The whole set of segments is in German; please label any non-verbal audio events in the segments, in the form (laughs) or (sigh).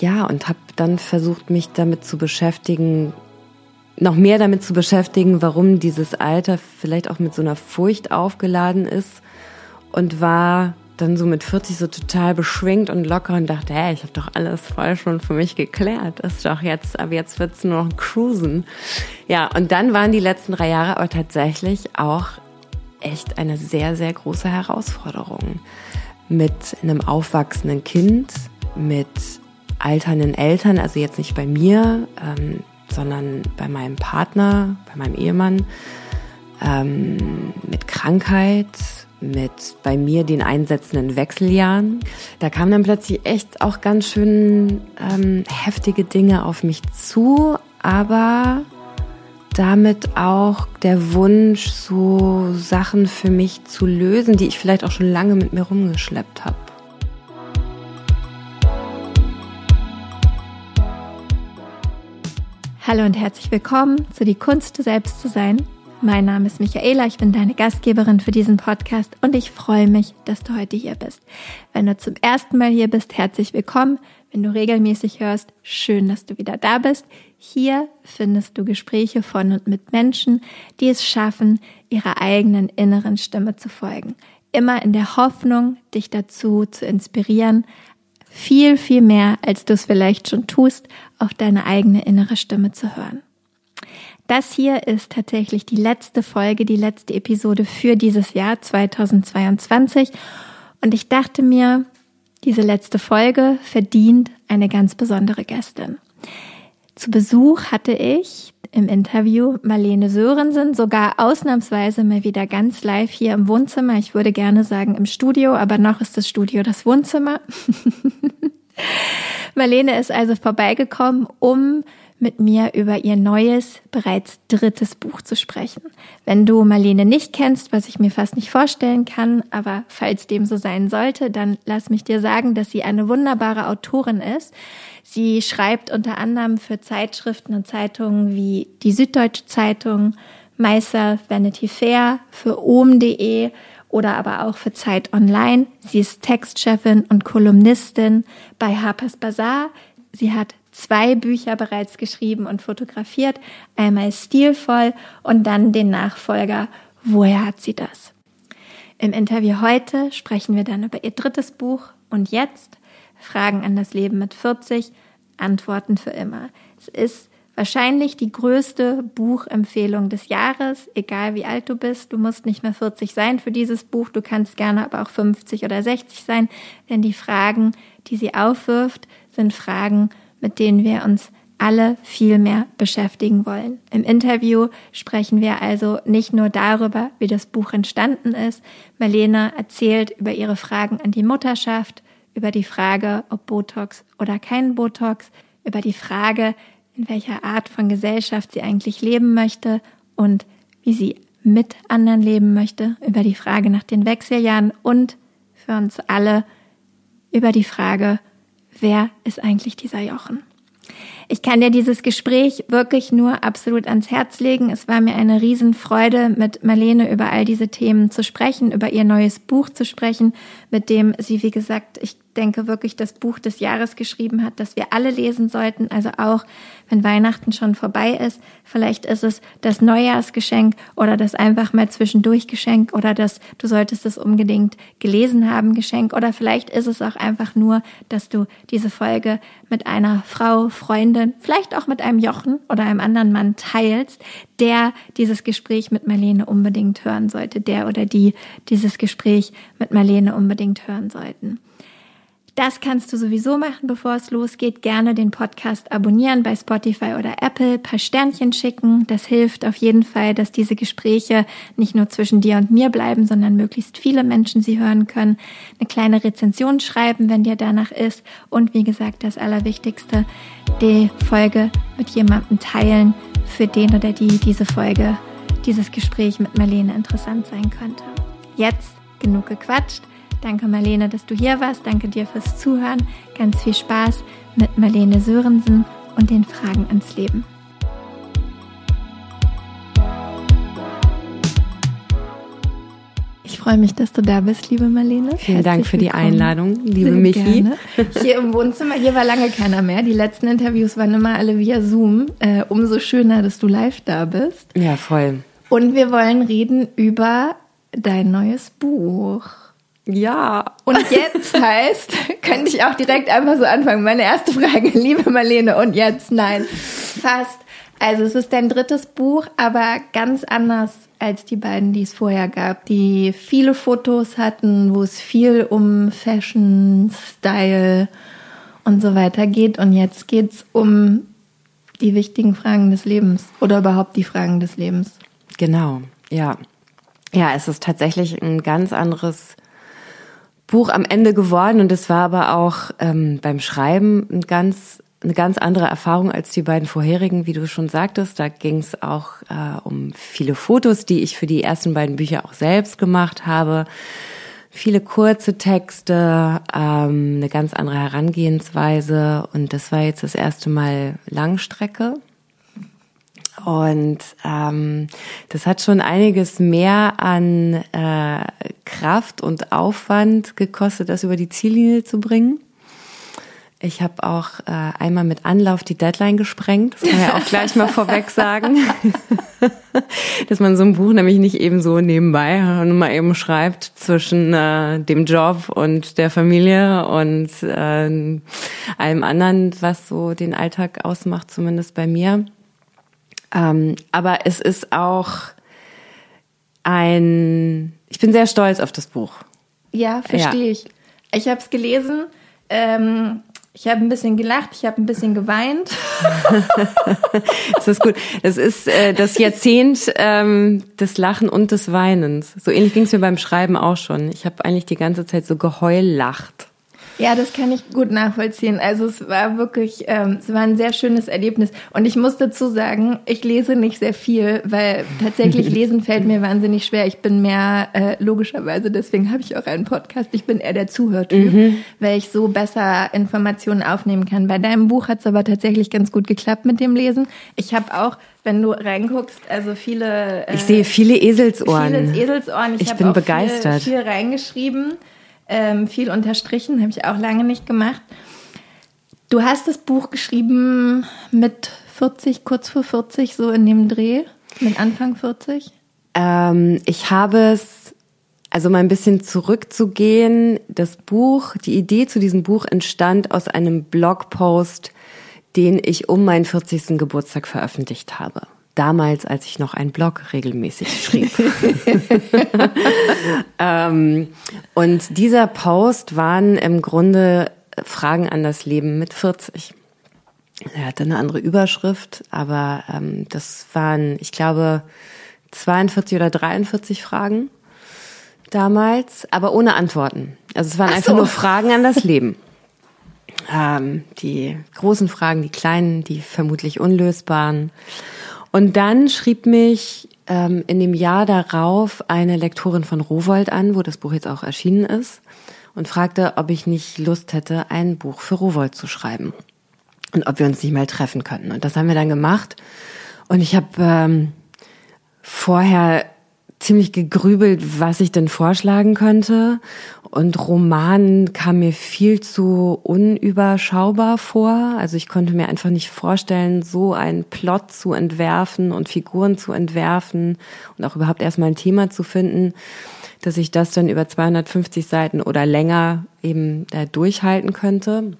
Ja, und habe dann versucht, mich damit zu beschäftigen, noch mehr damit zu beschäftigen, warum dieses Alter vielleicht auch mit so einer Furcht aufgeladen ist und war dann so mit 40 so total beschwingt und locker und dachte, hey, ich habe doch alles voll schon für mich geklärt. Ist doch jetzt, aber jetzt wird's nur noch cruisen. Ja, und dann waren die letzten drei Jahre aber tatsächlich auch echt eine sehr, sehr große Herausforderung. Mit einem aufwachsenden Kind, mit alternden Eltern, also jetzt nicht bei mir, ähm, sondern bei meinem Partner, bei meinem Ehemann, ähm, mit Krankheit, mit bei mir den einsetzenden Wechseljahren. Da kamen dann plötzlich echt auch ganz schön ähm, heftige Dinge auf mich zu, aber damit auch der Wunsch, so Sachen für mich zu lösen, die ich vielleicht auch schon lange mit mir rumgeschleppt habe. Hallo und herzlich willkommen zu Die Kunst, du selbst zu sein. Mein Name ist Michaela, ich bin deine Gastgeberin für diesen Podcast und ich freue mich, dass du heute hier bist. Wenn du zum ersten Mal hier bist, herzlich willkommen. Wenn du regelmäßig hörst, schön, dass du wieder da bist. Hier findest du Gespräche von und mit Menschen, die es schaffen, ihrer eigenen inneren Stimme zu folgen. Immer in der Hoffnung, dich dazu zu inspirieren, viel, viel mehr, als du es vielleicht schon tust, auf deine eigene innere Stimme zu hören. Das hier ist tatsächlich die letzte Folge, die letzte Episode für dieses Jahr 2022. Und ich dachte mir, diese letzte Folge verdient eine ganz besondere Gästin. Zu Besuch hatte ich im Interview Marlene Sörensen, sogar ausnahmsweise mal wieder ganz live hier im Wohnzimmer. Ich würde gerne sagen im Studio, aber noch ist das Studio das Wohnzimmer. (laughs) Marlene ist also vorbeigekommen, um mit mir über ihr neues, bereits drittes Buch zu sprechen. Wenn du Marlene nicht kennst, was ich mir fast nicht vorstellen kann, aber falls dem so sein sollte, dann lass mich dir sagen, dass sie eine wunderbare Autorin ist. Sie schreibt unter anderem für Zeitschriften und Zeitungen wie die Süddeutsche Zeitung, Meister Vanity Fair, für ohm.de oder aber auch für Zeit Online. Sie ist Textchefin und Kolumnistin bei Harper's Bazaar. Sie hat zwei Bücher bereits geschrieben und fotografiert. Einmal stilvoll und dann den Nachfolger Woher hat sie das? Im Interview heute sprechen wir dann über ihr drittes Buch und jetzt Fragen an das Leben mit 40, Antworten für immer. Es ist wahrscheinlich die größte Buchempfehlung des Jahres, egal wie alt du bist. Du musst nicht mehr 40 sein für dieses Buch, du kannst gerne aber auch 50 oder 60 sein, denn die Fragen, die sie aufwirft, sind Fragen, mit denen wir uns alle viel mehr beschäftigen wollen. Im Interview sprechen wir also nicht nur darüber, wie das Buch entstanden ist. Marlene erzählt über ihre Fragen an die Mutterschaft, über die Frage, ob Botox oder kein Botox, über die Frage, in welcher Art von Gesellschaft sie eigentlich leben möchte und wie sie mit anderen leben möchte, über die Frage nach den Wechseljahren und für uns alle über die Frage, wer ist eigentlich dieser Jochen? Ich kann dir dieses Gespräch wirklich nur absolut ans Herz legen. Es war mir eine Riesenfreude, mit Marlene über all diese Themen zu sprechen, über ihr neues Buch zu sprechen, mit dem sie, wie gesagt, ich denke wirklich das Buch des Jahres geschrieben hat, das wir alle lesen sollten. Also auch wenn Weihnachten schon vorbei ist, vielleicht ist es das Neujahrsgeschenk oder das einfach mal zwischendurch Geschenk oder das du solltest es unbedingt gelesen haben Geschenk oder vielleicht ist es auch einfach nur, dass du diese Folge mit einer Frau, Freundin, vielleicht auch mit einem Jochen oder einem anderen Mann teilst, der dieses Gespräch mit Marlene unbedingt hören sollte, der oder die dieses Gespräch mit Marlene unbedingt hören sollten. Das kannst du sowieso machen, bevor es losgeht. Gerne den Podcast abonnieren bei Spotify oder Apple, paar Sternchen schicken. Das hilft auf jeden Fall, dass diese Gespräche nicht nur zwischen dir und mir bleiben, sondern möglichst viele Menschen sie hören können. Eine kleine Rezension schreiben, wenn dir danach ist. Und wie gesagt, das Allerwichtigste, die Folge mit jemandem teilen, für den oder die diese Folge, dieses Gespräch mit Marlene interessant sein könnte. Jetzt genug gequatscht. Danke Marlene, dass du hier warst. Danke dir fürs Zuhören. Ganz viel Spaß mit Marlene Sörensen und den Fragen ans Leben. freue mich, dass du da bist, liebe Marlene. Vielen Herzlich Dank für willkommen. die Einladung, liebe Sehr Michi. Gerne. Hier im Wohnzimmer, hier war lange keiner mehr. Die letzten Interviews waren immer alle via Zoom. Äh, umso schöner, dass du live da bist. Ja, voll. Und wir wollen reden über dein neues Buch. Ja. Und jetzt (laughs) heißt, könnte ich auch direkt einfach so anfangen. Meine erste Frage, (laughs) liebe Marlene, und jetzt nein. Fast. Also es ist dein drittes Buch, aber ganz anders als die beiden, die es vorher gab, die viele Fotos hatten, wo es viel um Fashion, Style und so weiter geht. Und jetzt geht es um die wichtigen Fragen des Lebens oder überhaupt die Fragen des Lebens. Genau, ja. Ja, es ist tatsächlich ein ganz anderes Buch am Ende geworden und es war aber auch ähm, beim Schreiben ein ganz eine ganz andere Erfahrung als die beiden vorherigen, wie du schon sagtest. Da ging es auch äh, um viele Fotos, die ich für die ersten beiden Bücher auch selbst gemacht habe. Viele kurze Texte, ähm, eine ganz andere Herangehensweise. Und das war jetzt das erste Mal Langstrecke. Und ähm, das hat schon einiges mehr an äh, Kraft und Aufwand gekostet, das über die Ziellinie zu bringen. Ich habe auch äh, einmal mit Anlauf die Deadline gesprengt. Das kann ich auch gleich mal vorweg sagen. (laughs) Dass man so ein Buch nämlich nicht eben so nebenbei und mal eben schreibt zwischen äh, dem Job und der Familie und äh, allem anderen, was so den Alltag ausmacht, zumindest bei mir. Ähm, aber es ist auch ein, ich bin sehr stolz auf das Buch. Ja, verstehe ja. ich. Ich habe es gelesen. Ähm, ich habe ein bisschen gelacht, ich habe ein bisschen geweint. (laughs) das ist gut. Es ist äh, das Jahrzehnt ähm, des Lachen und des Weinens. So ähnlich ging es mir beim Schreiben auch schon. Ich habe eigentlich die ganze Zeit so geheullacht. Ja, das kann ich gut nachvollziehen. Also es war wirklich, ähm, es war ein sehr schönes Erlebnis. Und ich muss dazu sagen, ich lese nicht sehr viel, weil tatsächlich (laughs) lesen fällt mir wahnsinnig schwer. Ich bin mehr äh, logischerweise, deswegen habe ich auch einen Podcast. Ich bin eher der Zuhörtyp, mhm. weil ich so besser Informationen aufnehmen kann. Bei deinem Buch hat es aber tatsächlich ganz gut geklappt mit dem Lesen. Ich habe auch wenn du reinguckst, also viele. Äh, ich sehe viele Eselsohren. Viele Eselsohren. Ich, ich bin begeistert. Viel, viel reingeschrieben ähm, viel unterstrichen, habe ich auch lange nicht gemacht. Du hast das Buch geschrieben mit 40, kurz vor 40, so in dem Dreh, mit Anfang 40? Ähm, ich habe es, also mal ein bisschen zurückzugehen, das Buch, die Idee zu diesem Buch entstand aus einem Blogpost, den ich um meinen 40. Geburtstag veröffentlicht habe damals, als ich noch einen Blog regelmäßig schrieb. (laughs) (laughs) ähm, und dieser Post waren im Grunde Fragen an das Leben mit 40. Er hatte eine andere Überschrift, aber ähm, das waren, ich glaube, 42 oder 43 Fragen damals, aber ohne Antworten. Also es waren so. einfach nur Fragen an das Leben. Ähm, die großen Fragen, die kleinen, die vermutlich unlösbaren. Und dann schrieb mich ähm, in dem Jahr darauf eine Lektorin von Rowold an, wo das Buch jetzt auch erschienen ist, und fragte, ob ich nicht Lust hätte, ein Buch für Rowold zu schreiben und ob wir uns nicht mal treffen könnten. Und das haben wir dann gemacht. Und ich habe ähm, vorher ziemlich gegrübelt, was ich denn vorschlagen könnte. Und Roman kam mir viel zu unüberschaubar vor. Also ich konnte mir einfach nicht vorstellen, so einen Plot zu entwerfen und Figuren zu entwerfen und auch überhaupt erstmal ein Thema zu finden, dass ich das dann über 250 Seiten oder länger eben da durchhalten könnte.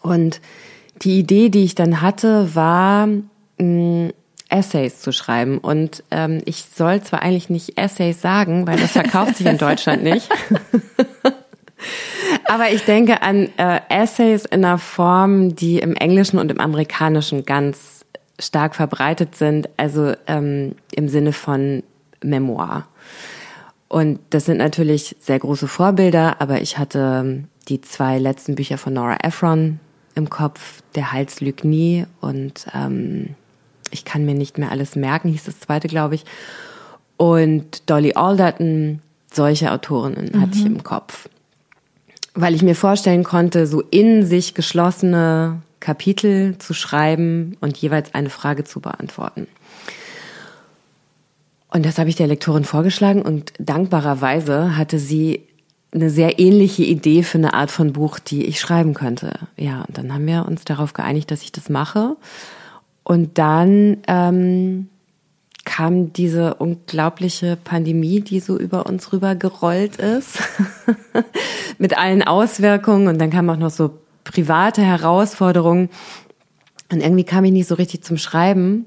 Und die Idee, die ich dann hatte, war, mh, Essays zu schreiben. Und ähm, ich soll zwar eigentlich nicht Essays sagen, weil das verkauft sich in Deutschland nicht. (laughs) Aber ich denke an äh, Essays in einer Form, die im Englischen und im Amerikanischen ganz stark verbreitet sind, also ähm, im Sinne von Memoir. Und das sind natürlich sehr große Vorbilder, aber ich hatte ähm, die zwei letzten Bücher von Nora Ephron im Kopf, Der Hals lügt nie und ähm, ich kann mir nicht mehr alles merken, hieß das zweite, glaube ich. Und Dolly Alderton, solche Autorinnen mhm. hatte ich mhm. im Kopf. Weil ich mir vorstellen konnte, so in sich geschlossene Kapitel zu schreiben und jeweils eine Frage zu beantworten. Und das habe ich der Lektorin vorgeschlagen und dankbarerweise hatte sie eine sehr ähnliche Idee für eine Art von Buch, die ich schreiben könnte. Ja, und dann haben wir uns darauf geeinigt, dass ich das mache. Und dann ähm, kam diese unglaubliche Pandemie, die so über uns rüber gerollt ist, (laughs) mit allen Auswirkungen. Und dann kamen auch noch so private Herausforderungen. Und irgendwie kam ich nicht so richtig zum Schreiben.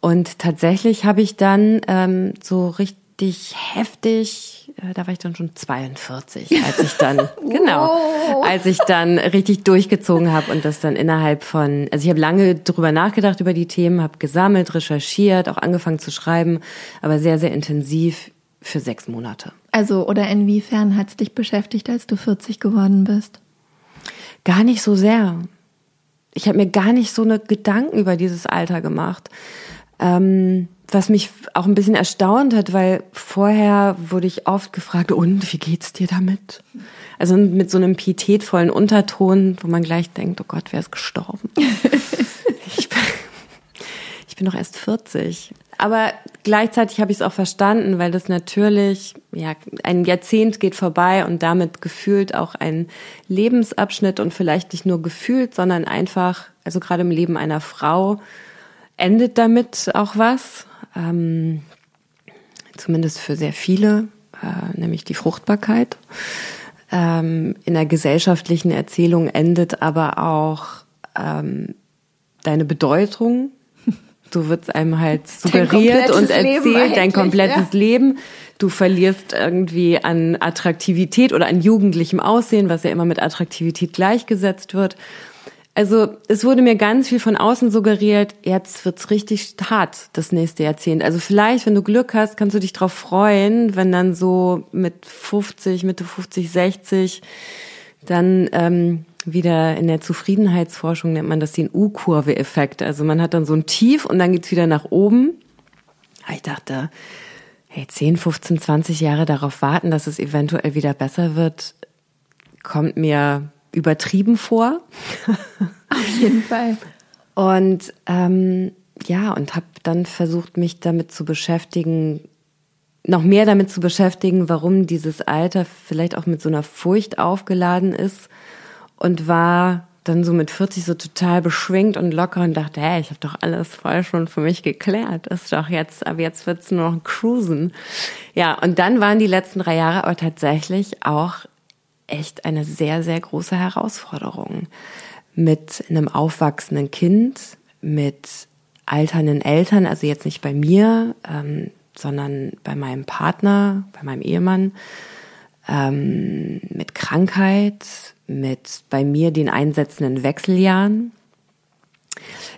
Und tatsächlich habe ich dann ähm, so richtig heftig, da war ich dann schon 42, als ich dann, (laughs) genau, als ich dann richtig durchgezogen habe und das dann innerhalb von, also ich habe lange drüber nachgedacht über die Themen, habe gesammelt, recherchiert, auch angefangen zu schreiben, aber sehr, sehr intensiv für sechs Monate. Also, oder inwiefern hat es dich beschäftigt, als du 40 geworden bist? Gar nicht so sehr. Ich habe mir gar nicht so eine Gedanken über dieses Alter gemacht. Ähm, was mich auch ein bisschen erstaunt hat, weil vorher wurde ich oft gefragt, und wie geht's dir damit? Also mit so einem pietätvollen Unterton, wo man gleich denkt, oh Gott, wer ist gestorben? (laughs) ich, bin, ich bin doch erst 40. Aber gleichzeitig habe ich es auch verstanden, weil das natürlich, ja, ein Jahrzehnt geht vorbei und damit gefühlt auch ein Lebensabschnitt und vielleicht nicht nur gefühlt, sondern einfach, also gerade im Leben einer Frau, endet damit auch was. Ähm, zumindest für sehr viele, äh, nämlich die Fruchtbarkeit. Ähm, in der gesellschaftlichen Erzählung endet aber auch ähm, deine Bedeutung. (laughs) Du wirst einem halt suggeriert und erzählt, dein komplettes ja. Leben. Du verlierst irgendwie an Attraktivität oder an jugendlichem Aussehen, was ja immer mit Attraktivität gleichgesetzt wird. Also es wurde mir ganz viel von außen suggeriert, jetzt wird's richtig hart, das nächste Jahrzehnt. Also vielleicht, wenn du Glück hast, kannst du dich drauf freuen, wenn dann so mit 50, Mitte 50, 60 dann ähm, wieder in der Zufriedenheitsforschung nennt man das den U-Kurve-Effekt. Also man hat dann so ein Tief und dann geht's wieder nach oben. Ich dachte, hey, 10, 15, 20 Jahre darauf warten, dass es eventuell wieder besser wird, kommt mir übertrieben vor. Auf jeden Fall. Und ähm, ja, und habe dann versucht, mich damit zu beschäftigen, noch mehr damit zu beschäftigen, warum dieses Alter vielleicht auch mit so einer Furcht aufgeladen ist und war dann so mit 40 so total beschwingt und locker und dachte, hey, ich habe doch alles vorher schon für mich geklärt. Ist doch jetzt, aber jetzt wird's nur noch cruisen. Ja, und dann waren die letzten drei Jahre aber tatsächlich auch echt eine sehr, sehr große Herausforderung. Mit einem aufwachsenden Kind, mit alternden Eltern, also jetzt nicht bei mir, ähm, sondern bei meinem Partner, bei meinem Ehemann, ähm, mit Krankheit, mit bei mir den einsetzenden Wechseljahren.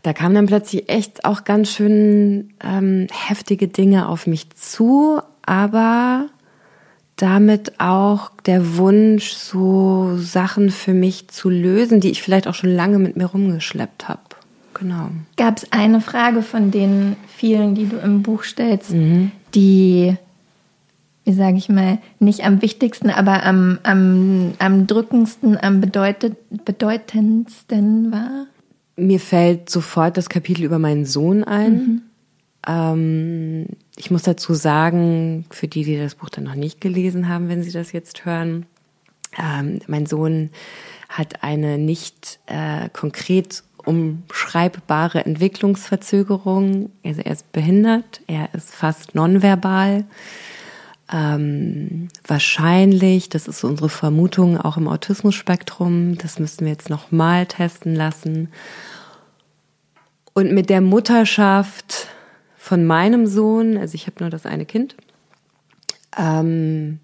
Da kamen dann plötzlich echt auch ganz schön ähm, heftige Dinge auf mich zu, aber damit auch der Wunsch, so Sachen für mich zu lösen, die ich vielleicht auch schon lange mit mir rumgeschleppt habe. Genau. Gab es eine Frage von den vielen, die du im Buch stellst, mhm. die, wie sage ich mal, nicht am wichtigsten, aber am, am, am drückendsten, am bedeutet, bedeutendsten war? Mir fällt sofort das Kapitel über meinen Sohn ein. Mhm. Ähm, ich muss dazu sagen, für die, die das Buch dann noch nicht gelesen haben, wenn sie das jetzt hören, ähm, mein Sohn hat eine nicht äh, konkret umschreibbare Entwicklungsverzögerung. Also er ist behindert, er ist fast nonverbal. Ähm, wahrscheinlich, das ist unsere Vermutung, auch im Autismus-Spektrum. Das müssten wir jetzt nochmal testen lassen. Und mit der Mutterschaft von meinem Sohn, also ich habe nur das eine Kind, ähm,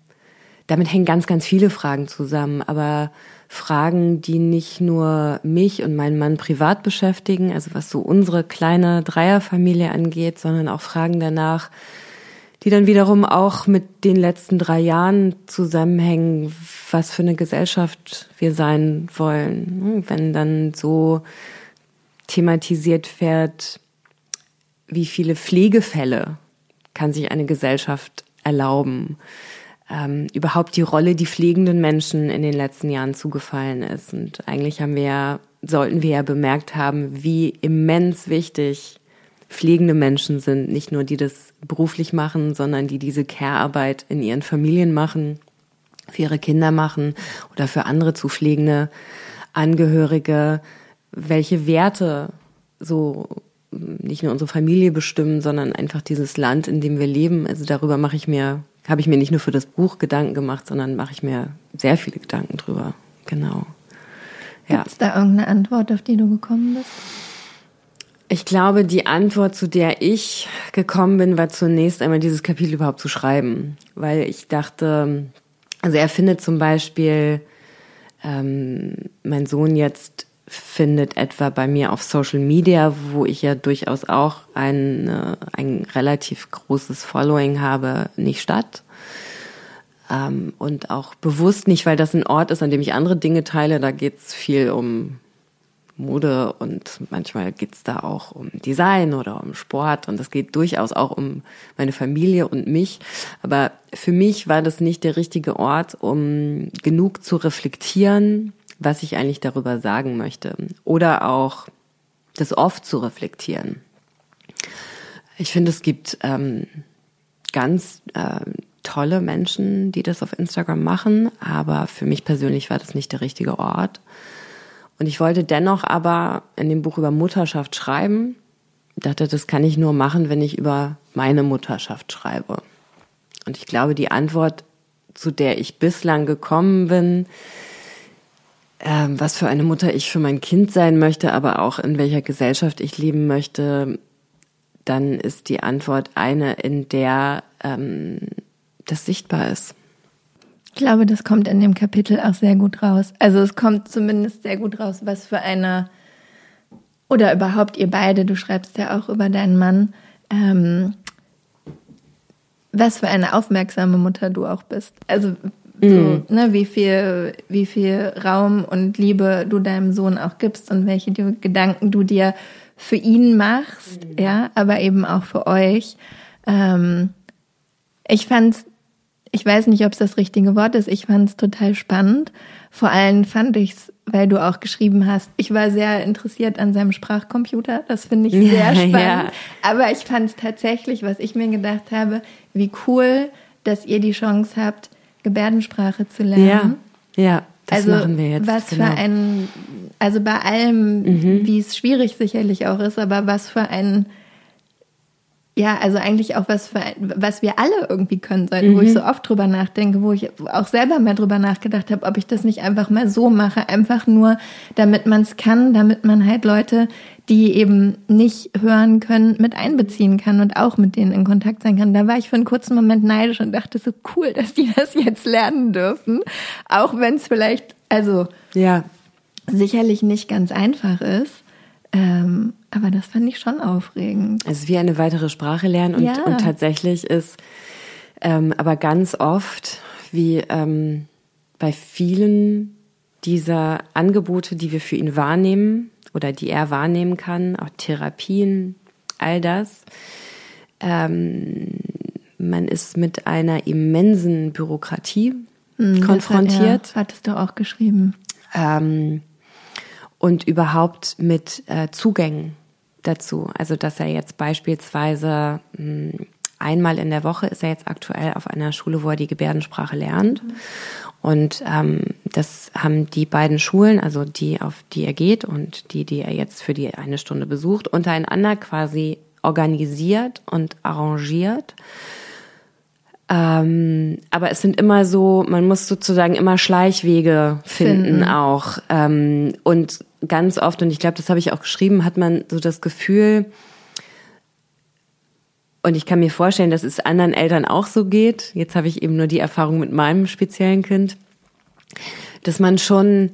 damit hängen ganz, ganz viele Fragen zusammen, aber Fragen, die nicht nur mich und meinen Mann privat beschäftigen, also was so unsere kleine Dreierfamilie angeht, sondern auch Fragen danach, die dann wiederum auch mit den letzten drei Jahren zusammenhängen, was für eine Gesellschaft wir sein wollen. Wenn dann so thematisiert wird, wie viele Pflegefälle kann sich eine Gesellschaft erlauben? Ähm, überhaupt die Rolle, die pflegenden Menschen in den letzten Jahren zugefallen ist. Und eigentlich haben wir ja, sollten wir ja bemerkt haben, wie immens wichtig pflegende Menschen sind, nicht nur die das beruflich machen, sondern die diese Care-Arbeit in ihren Familien machen, für ihre Kinder machen oder für andere zu pflegende Angehörige, welche Werte so nicht nur unsere Familie bestimmen, sondern einfach dieses Land, in dem wir leben. Also darüber mache ich mir, habe ich mir nicht nur für das Buch Gedanken gemacht, sondern mache ich mir sehr viele Gedanken drüber. Genau. Ja. Gibt es da irgendeine Antwort, auf die du gekommen bist? Ich glaube, die Antwort, zu der ich gekommen bin, war zunächst einmal dieses Kapitel überhaupt zu schreiben, weil ich dachte, also er findet zum Beispiel, ähm, mein Sohn jetzt findet etwa bei mir auf Social Media, wo ich ja durchaus auch ein, äh, ein relativ großes Following habe, nicht statt. Ähm, und auch bewusst nicht, weil das ein Ort ist, an dem ich andere Dinge teile. Da geht's viel um Mode und manchmal geht's da auch um Design oder um Sport und es geht durchaus auch um meine Familie und mich. Aber für mich war das nicht der richtige Ort, um genug zu reflektieren, was ich eigentlich darüber sagen möchte. Oder auch das oft zu reflektieren. Ich finde, es gibt ähm, ganz äh, tolle Menschen, die das auf Instagram machen, aber für mich persönlich war das nicht der richtige Ort. Und ich wollte dennoch aber in dem Buch über Mutterschaft schreiben. Ich dachte, das kann ich nur machen, wenn ich über meine Mutterschaft schreibe. Und ich glaube, die Antwort, zu der ich bislang gekommen bin, ähm, was für eine Mutter ich für mein Kind sein möchte, aber auch in welcher Gesellschaft ich leben möchte, dann ist die Antwort eine, in der ähm, das sichtbar ist. Ich glaube, das kommt in dem Kapitel auch sehr gut raus. Also es kommt zumindest sehr gut raus, was für eine, oder überhaupt ihr beide, du schreibst ja auch über deinen Mann, ähm, was für eine aufmerksame Mutter du auch bist. Also so, mhm. ne, wie viel, wie viel Raum und Liebe du deinem Sohn auch gibst und welche Gedanken du dir für ihn machst, mhm. ja, aber eben auch für euch. Ähm, ich fand's, ich weiß nicht, ob es das richtige Wort ist, ich fand's total spannend. Vor allem fand ich's, weil du auch geschrieben hast, ich war sehr interessiert an seinem Sprachcomputer, das finde ich (laughs) sehr ja, spannend. Ja. Aber ich fand's tatsächlich, was ich mir gedacht habe, wie cool, dass ihr die Chance habt, Gebärdensprache zu lernen. Ja, ja das also, machen wir jetzt. Was genau. für ein, also bei allem, mhm. wie es schwierig sicherlich auch ist, aber was für ein, ja, also eigentlich auch was für ein, was wir alle irgendwie können sollten, mhm. wo ich mhm. so oft drüber nachdenke, wo ich auch selber mal drüber nachgedacht habe, ob ich das nicht einfach mal so mache, einfach nur, damit man es kann, damit man halt Leute, die eben nicht hören können, mit einbeziehen kann und auch mit denen in Kontakt sein kann. Da war ich für einen kurzen Moment neidisch und dachte so cool, dass die das jetzt lernen dürfen, auch wenn es vielleicht, also ja, sicherlich nicht ganz einfach ist. Ähm, aber das fand ich schon aufregend. Es ist wie eine weitere Sprache lernen und, ja. und tatsächlich ist ähm, aber ganz oft wie ähm, bei vielen dieser Angebote, die wir für ihn wahrnehmen, oder die er wahrnehmen kann, auch Therapien, all das. Ähm, man ist mit einer immensen Bürokratie mhm, konfrontiert. Hat, ja, hattest du auch geschrieben. Ähm, und überhaupt mit äh, Zugängen dazu. Also dass er jetzt beispielsweise mh, hm, einmal in der Woche ist er jetzt aktuell auf einer Schule, wo er die Gebärdensprache lernt. Mhm. Und ähm, das haben die beiden Schulen, also die, auf die er geht und die, die er jetzt für die eine Stunde besucht, untereinander quasi organisiert und arrangiert. Ähm, aber es sind immer so, man muss sozusagen immer Schleichwege finden, finden. auch. Ähm, und ganz oft, und ich glaube, das habe ich auch geschrieben, hat man so das Gefühl, und ich kann mir vorstellen, dass es anderen Eltern auch so geht. Jetzt habe ich eben nur die Erfahrung mit meinem speziellen Kind, dass man schon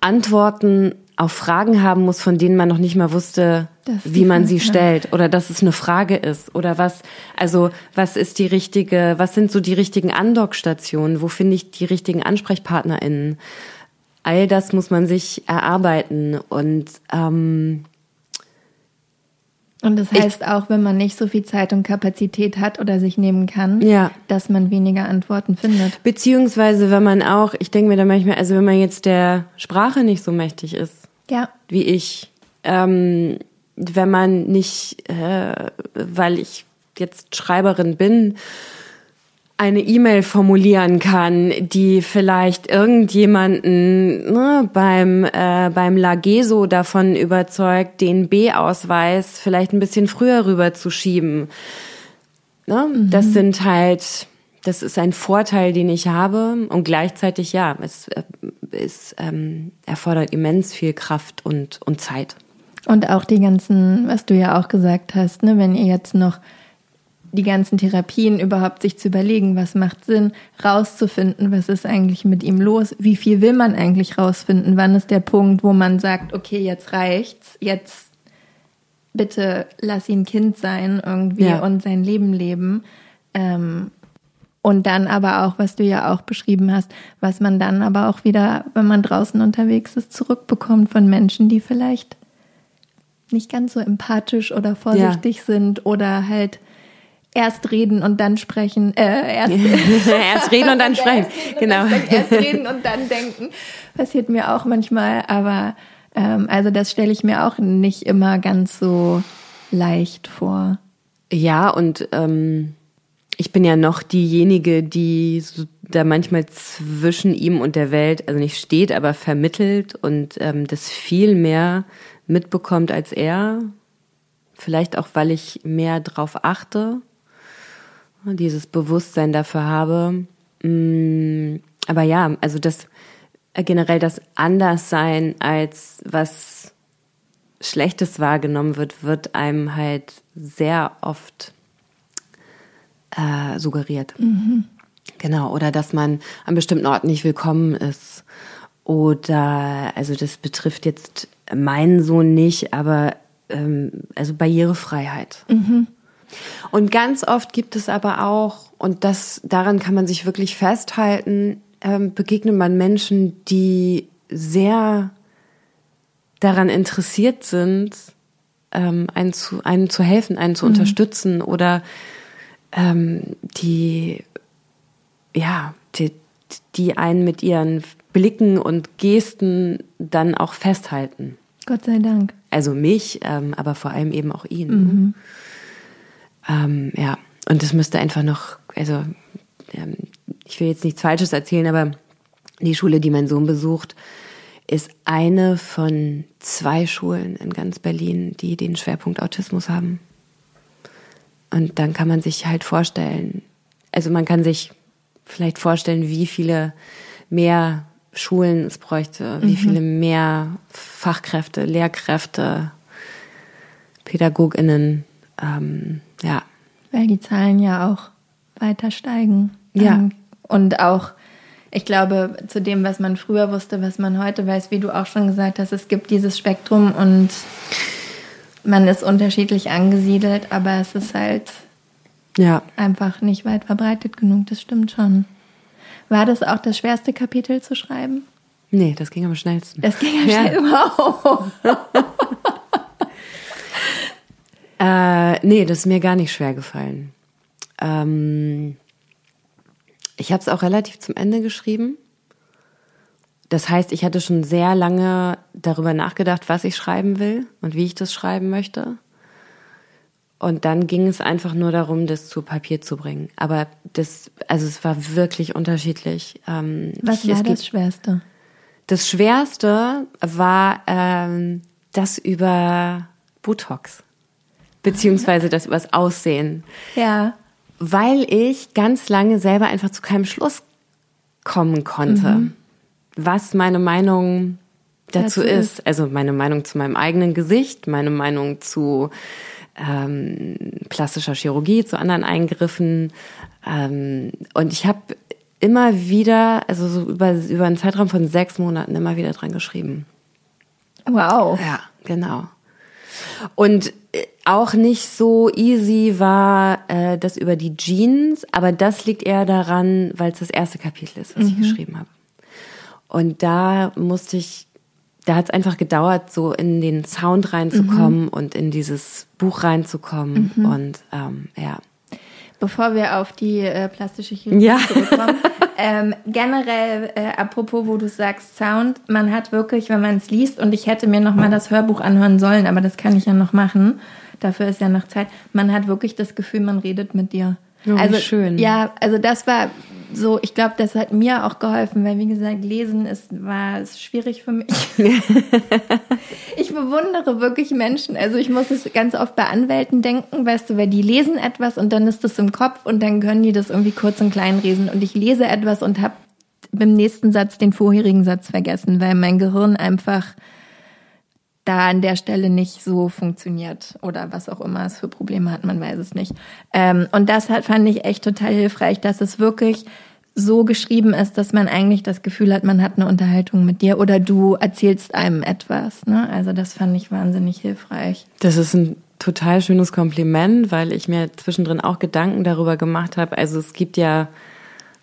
Antworten auf Fragen haben muss, von denen man noch nicht mal wusste, wie man sie stellt oder dass es eine Frage ist oder was, also was ist die richtige, was sind so die richtigen Andockstationen, wo finde ich die richtigen AnsprechpartnerInnen? All das muss man sich erarbeiten und ähm, und das heißt ich, auch, wenn man nicht so viel Zeit und Kapazität hat oder sich nehmen kann, ja. dass man weniger Antworten findet. Beziehungsweise, wenn man auch, ich denke mir da manchmal, also wenn man jetzt der Sprache nicht so mächtig ist, ja. wie ich, ähm, wenn man nicht, äh, weil ich jetzt Schreiberin bin, eine E-Mail formulieren kann, die vielleicht irgendjemanden ne, beim äh, beim Lageso davon überzeugt, den B-Ausweis vielleicht ein bisschen früher rüberzuschieben. Ne? Mhm. Das sind halt, das ist ein Vorteil, den ich habe und gleichzeitig ja, es, äh, es ähm, erfordert immens viel Kraft und und Zeit. Und auch die ganzen, was du ja auch gesagt hast, ne, wenn ihr jetzt noch die ganzen Therapien überhaupt sich zu überlegen, was macht Sinn, rauszufinden, was ist eigentlich mit ihm los, wie viel will man eigentlich rausfinden, wann ist der Punkt, wo man sagt, okay, jetzt reicht's, jetzt bitte lass ihn Kind sein irgendwie ja. und sein Leben leben. Ähm, und dann aber auch, was du ja auch beschrieben hast, was man dann aber auch wieder, wenn man draußen unterwegs ist, zurückbekommt von Menschen, die vielleicht nicht ganz so empathisch oder vorsichtig ja. sind oder halt erst reden und dann sprechen. Äh, erst, (laughs) erst reden und dann (laughs) sprechen. genau. erst reden und dann denken. Passiert mir auch manchmal, aber ähm, also das stelle ich mir auch nicht immer ganz so leicht vor. Ja, und ähm, ich bin ja noch diejenige, die so da manchmal zwischen ihm und der Welt, also nicht steht, aber vermittelt und ähm, das viel mehr mitbekommt als er. Vielleicht auch, weil ich mehr drauf achte dieses Bewusstsein dafür habe. Mm, aber ja, also das äh, generell das Anderssein als was Schlechtes wahrgenommen wird, wird einem halt sehr oft äh, suggeriert. Mhm. Genau, oder dass man an bestimmten Orten nicht willkommen ist. Oder, also das betrifft jetzt meinen Sohn nicht, aber ähm, also Barrierefreiheit. Mhm. Und ganz oft gibt es aber auch, und das, daran kann man sich wirklich festhalten, ähm, begegnet man Menschen, die sehr daran interessiert sind, ähm, einen, zu, einen zu helfen, einen zu mhm. unterstützen oder ähm, die, ja, die, die einen mit ihren Blicken und Gesten dann auch festhalten. Gott sei Dank. Also mich, ähm, aber vor allem eben auch ihn. Mhm. Ähm, ja, und das müsste einfach noch, also ähm, ich will jetzt nichts Falsches erzählen, aber die Schule, die mein Sohn besucht, ist eine von zwei Schulen in ganz Berlin, die den Schwerpunkt Autismus haben. Und dann kann man sich halt vorstellen, also man kann sich vielleicht vorstellen, wie viele mehr Schulen es bräuchte, wie mhm. viele mehr Fachkräfte, Lehrkräfte, PädagogInnen, ähm, ja. Weil die Zahlen ja auch weiter steigen. Ja. Ähm, und auch, ich glaube, zu dem, was man früher wusste, was man heute weiß, wie du auch schon gesagt hast, es gibt dieses Spektrum und man ist unterschiedlich angesiedelt, aber es ist halt ja. einfach nicht weit verbreitet genug, das stimmt schon. War das auch das schwerste Kapitel zu schreiben? Nee, das ging am schnellsten. Das ging am ja. schnellsten. (laughs) (laughs) Äh, nee, das ist mir gar nicht schwer gefallen. Ähm, ich habe es auch relativ zum Ende geschrieben. Das heißt, ich hatte schon sehr lange darüber nachgedacht, was ich schreiben will und wie ich das schreiben möchte. Und dann ging es einfach nur darum, das zu Papier zu bringen. Aber das, also es war wirklich unterschiedlich. Ähm, was ich, war das Schwerste? Das Schwerste war ähm, das über Botox beziehungsweise das übers Aussehen. Ja. Weil ich ganz lange selber einfach zu keinem Schluss kommen konnte, mhm. was meine Meinung dazu, dazu ist. ist. Also meine Meinung zu meinem eigenen Gesicht, meine Meinung zu ähm, plastischer Chirurgie, zu anderen Eingriffen. Ähm, und ich habe immer wieder, also so über, über einen Zeitraum von sechs Monaten immer wieder dran geschrieben. Wow. Ja, genau. Und äh, auch nicht so easy war äh, das über die Jeans, aber das liegt eher daran, weil es das erste Kapitel ist, was mhm. ich geschrieben habe. Und da musste ich, da hat es einfach gedauert, so in den Sound reinzukommen mhm. und in dieses Buch reinzukommen. Mhm. Und ähm, ja. Bevor wir auf die äh, plastische Chirurgie ja. zurückkommen, (laughs) ähm, generell, äh, apropos, wo du sagst Sound, man hat wirklich, wenn man es liest, und ich hätte mir noch mal das Hörbuch anhören sollen, aber das kann ich ja noch machen, dafür ist ja noch Zeit, man hat wirklich das Gefühl, man redet mit dir. Oh, also schön. Ja, also das war so, ich glaube, das hat mir auch geholfen, weil wie gesagt, lesen ist war ist schwierig für mich. (laughs) ich bewundere wirklich Menschen. Also ich muss es ganz oft bei Anwälten denken, weißt du, weil die lesen etwas und dann ist das im Kopf und dann können die das irgendwie kurz und klein lesen und ich lese etwas und habe beim nächsten Satz den vorherigen Satz vergessen, weil mein Gehirn einfach da an der Stelle nicht so funktioniert oder was auch immer es für Probleme hat, man weiß es nicht. Ähm, und das hat, fand ich echt total hilfreich, dass es wirklich so geschrieben ist, dass man eigentlich das Gefühl hat, man hat eine Unterhaltung mit dir oder du erzählst einem etwas. Ne? Also das fand ich wahnsinnig hilfreich. Das ist ein total schönes Kompliment, weil ich mir zwischendrin auch Gedanken darüber gemacht habe. Also es gibt ja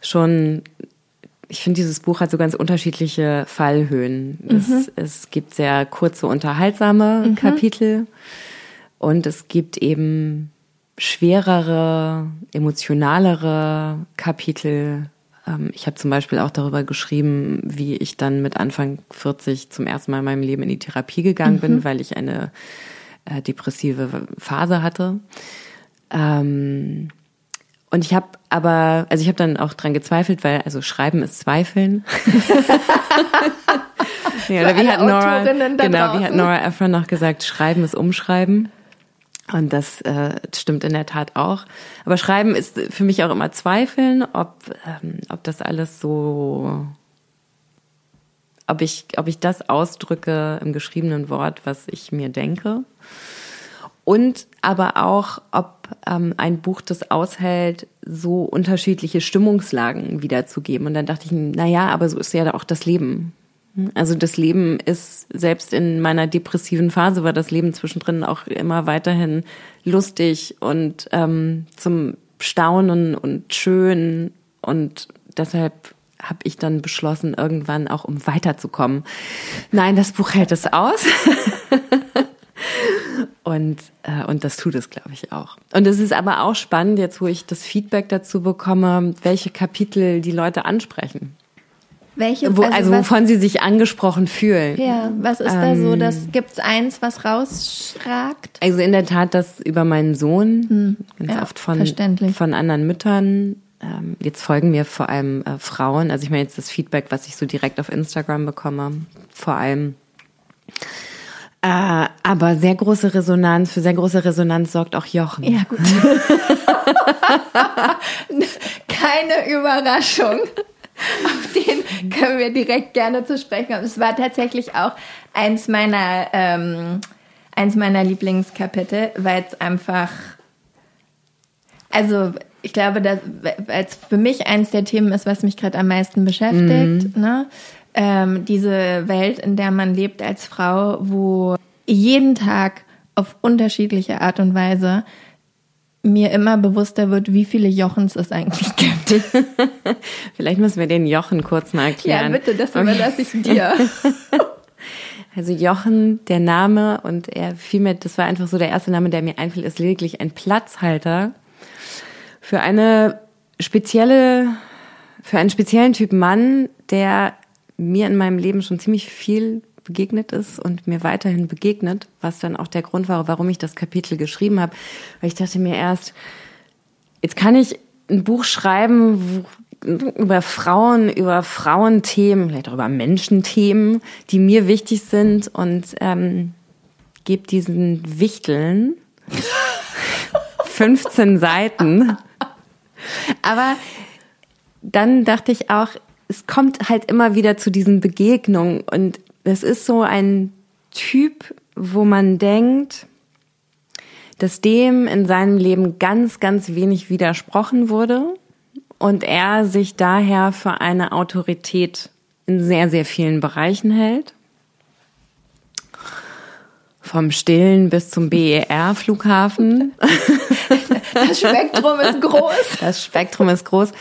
schon ich finde, dieses Buch hat so ganz unterschiedliche Fallhöhen. Mhm. Es, es, gibt sehr kurze, unterhaltsame mhm. Kapitel und es gibt eben schwerere, emotionalere Kapitel. Ähm, ich habe zum Beispiel auch darüber geschrieben, wie ich dann mit Anfang 40 zum ersten Mal in meinem Leben in die Therapie gegangen mhm. bin, weil ich eine äh, depressive Phase hatte. Ähm, und ich habe aber, also ich habe dann auch dran gezweifelt, weil also Schreiben ist Zweifeln. (laughs) ja, oder wie hat Nora, genau, wie hat Nora Ephron noch gesagt, Schreiben ist Umschreiben. Und das äh, stimmt in der Tat auch. Aber Schreiben ist für mich auch immer Zweifeln, ob, ähm, ob das alles so, ob ich, ob ich das ausdrücke im geschriebenen Wort, was ich mir denke und aber auch, ob ähm, ein Buch das aushält, so unterschiedliche Stimmungslagen wiederzugeben. Und dann dachte ich, na ja, aber so ist ja auch das Leben. Also das Leben ist, selbst in meiner depressiven Phase war das Leben zwischendrin auch immer weiterhin lustig und ähm, zum Staunen und schön. Und deshalb habe ich dann beschlossen, irgendwann auch um weiterzukommen. Nein, das Buch hält es aus. (laughs) Und, äh, und das tut es, glaube ich, auch. Und es ist aber auch spannend, jetzt wo ich das Feedback dazu bekomme, welche Kapitel die Leute ansprechen. Welche, Wo, also, also wovon was, sie sich angesprochen fühlen. Ja, was ist ähm, da so? Das gibt's eins, was rausschragt? Also in der Tat das über meinen Sohn, hm, ganz ja, oft von, von anderen Müttern. Ähm, jetzt folgen mir vor allem äh, Frauen. Also ich meine jetzt das Feedback, was ich so direkt auf Instagram bekomme, vor allem äh, aber sehr große Resonanz, für sehr große Resonanz sorgt auch Jochen. Ja, gut. (laughs) Keine Überraschung. Auf den können wir direkt gerne zu sprechen kommen. Es war tatsächlich auch eins meiner, ähm, eins meiner Lieblingskapitel, weil es einfach, also ich glaube, dass, weil es für mich eins der Themen ist, was mich gerade am meisten beschäftigt. Mhm. Ne? Ähm, diese Welt, in der man lebt als Frau, wo jeden Tag auf unterschiedliche Art und Weise mir immer bewusster wird, wie viele Jochens es eigentlich gibt. (laughs) Vielleicht müssen wir den Jochen kurz mal erklären. Ja, bitte, das überlasse ich dir. (laughs) Also Jochen, der Name und er fiel mir, das war einfach so der erste Name, der mir einfiel, ist lediglich ein Platzhalter für eine spezielle, für einen speziellen Typ Mann, der mir in meinem Leben schon ziemlich viel begegnet ist und mir weiterhin begegnet, was dann auch der Grund war, warum ich das Kapitel geschrieben habe. Weil ich dachte mir erst, jetzt kann ich ein Buch schreiben über Frauen, über Frauenthemen, vielleicht auch über Menschenthemen, die mir wichtig sind und ähm, gebe diesen Wichteln (laughs) 15 Seiten. Aber dann dachte ich auch, es kommt halt immer wieder zu diesen Begegnungen und es ist so ein Typ, wo man denkt, dass dem in seinem Leben ganz, ganz wenig widersprochen wurde und er sich daher für eine Autorität in sehr, sehr vielen Bereichen hält. Vom Stillen bis zum BER-Flughafen. (laughs) Das Spektrum ist groß. Das Spektrum ist groß.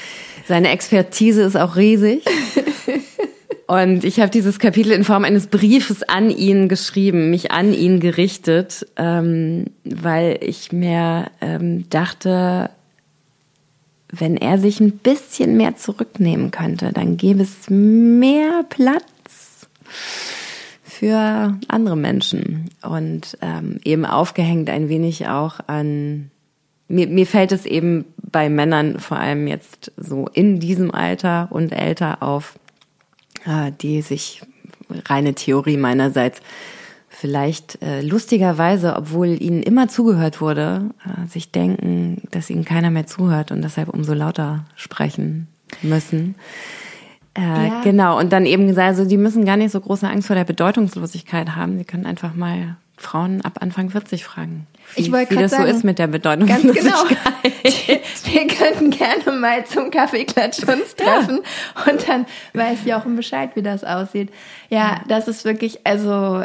Seine Expertise ist auch riesig. (laughs) Und ich habe dieses Kapitel in Form eines Briefes an ihn geschrieben, mich an ihn gerichtet, ähm, weil ich mir ähm, dachte, wenn er sich ein bisschen mehr zurücknehmen könnte, dann gäbe es mehr Platz für andere Menschen und ähm, eben aufgehängt ein wenig auch an mir, mir fällt es eben bei Männern vor allem jetzt so in diesem Alter und älter auf, äh, die sich reine Theorie meinerseits vielleicht äh, lustigerweise, obwohl ihnen immer zugehört wurde, äh, sich denken, dass ihnen keiner mehr zuhört und deshalb umso lauter sprechen müssen. Äh, ja. Genau, und dann eben gesagt, also die müssen gar nicht so große Angst vor der Bedeutungslosigkeit haben. Sie können einfach mal Frauen ab Anfang 40 fragen. Wie, ich wie das sagen, so ist mit der Bedeutungslosigkeit. Ganz (laughs) genau. (laughs) Wir könnten gerne mal zum Kaffeeklatsch (laughs) uns treffen ja. und dann weiß Jochen Bescheid, wie das aussieht. Ja, das ist wirklich, also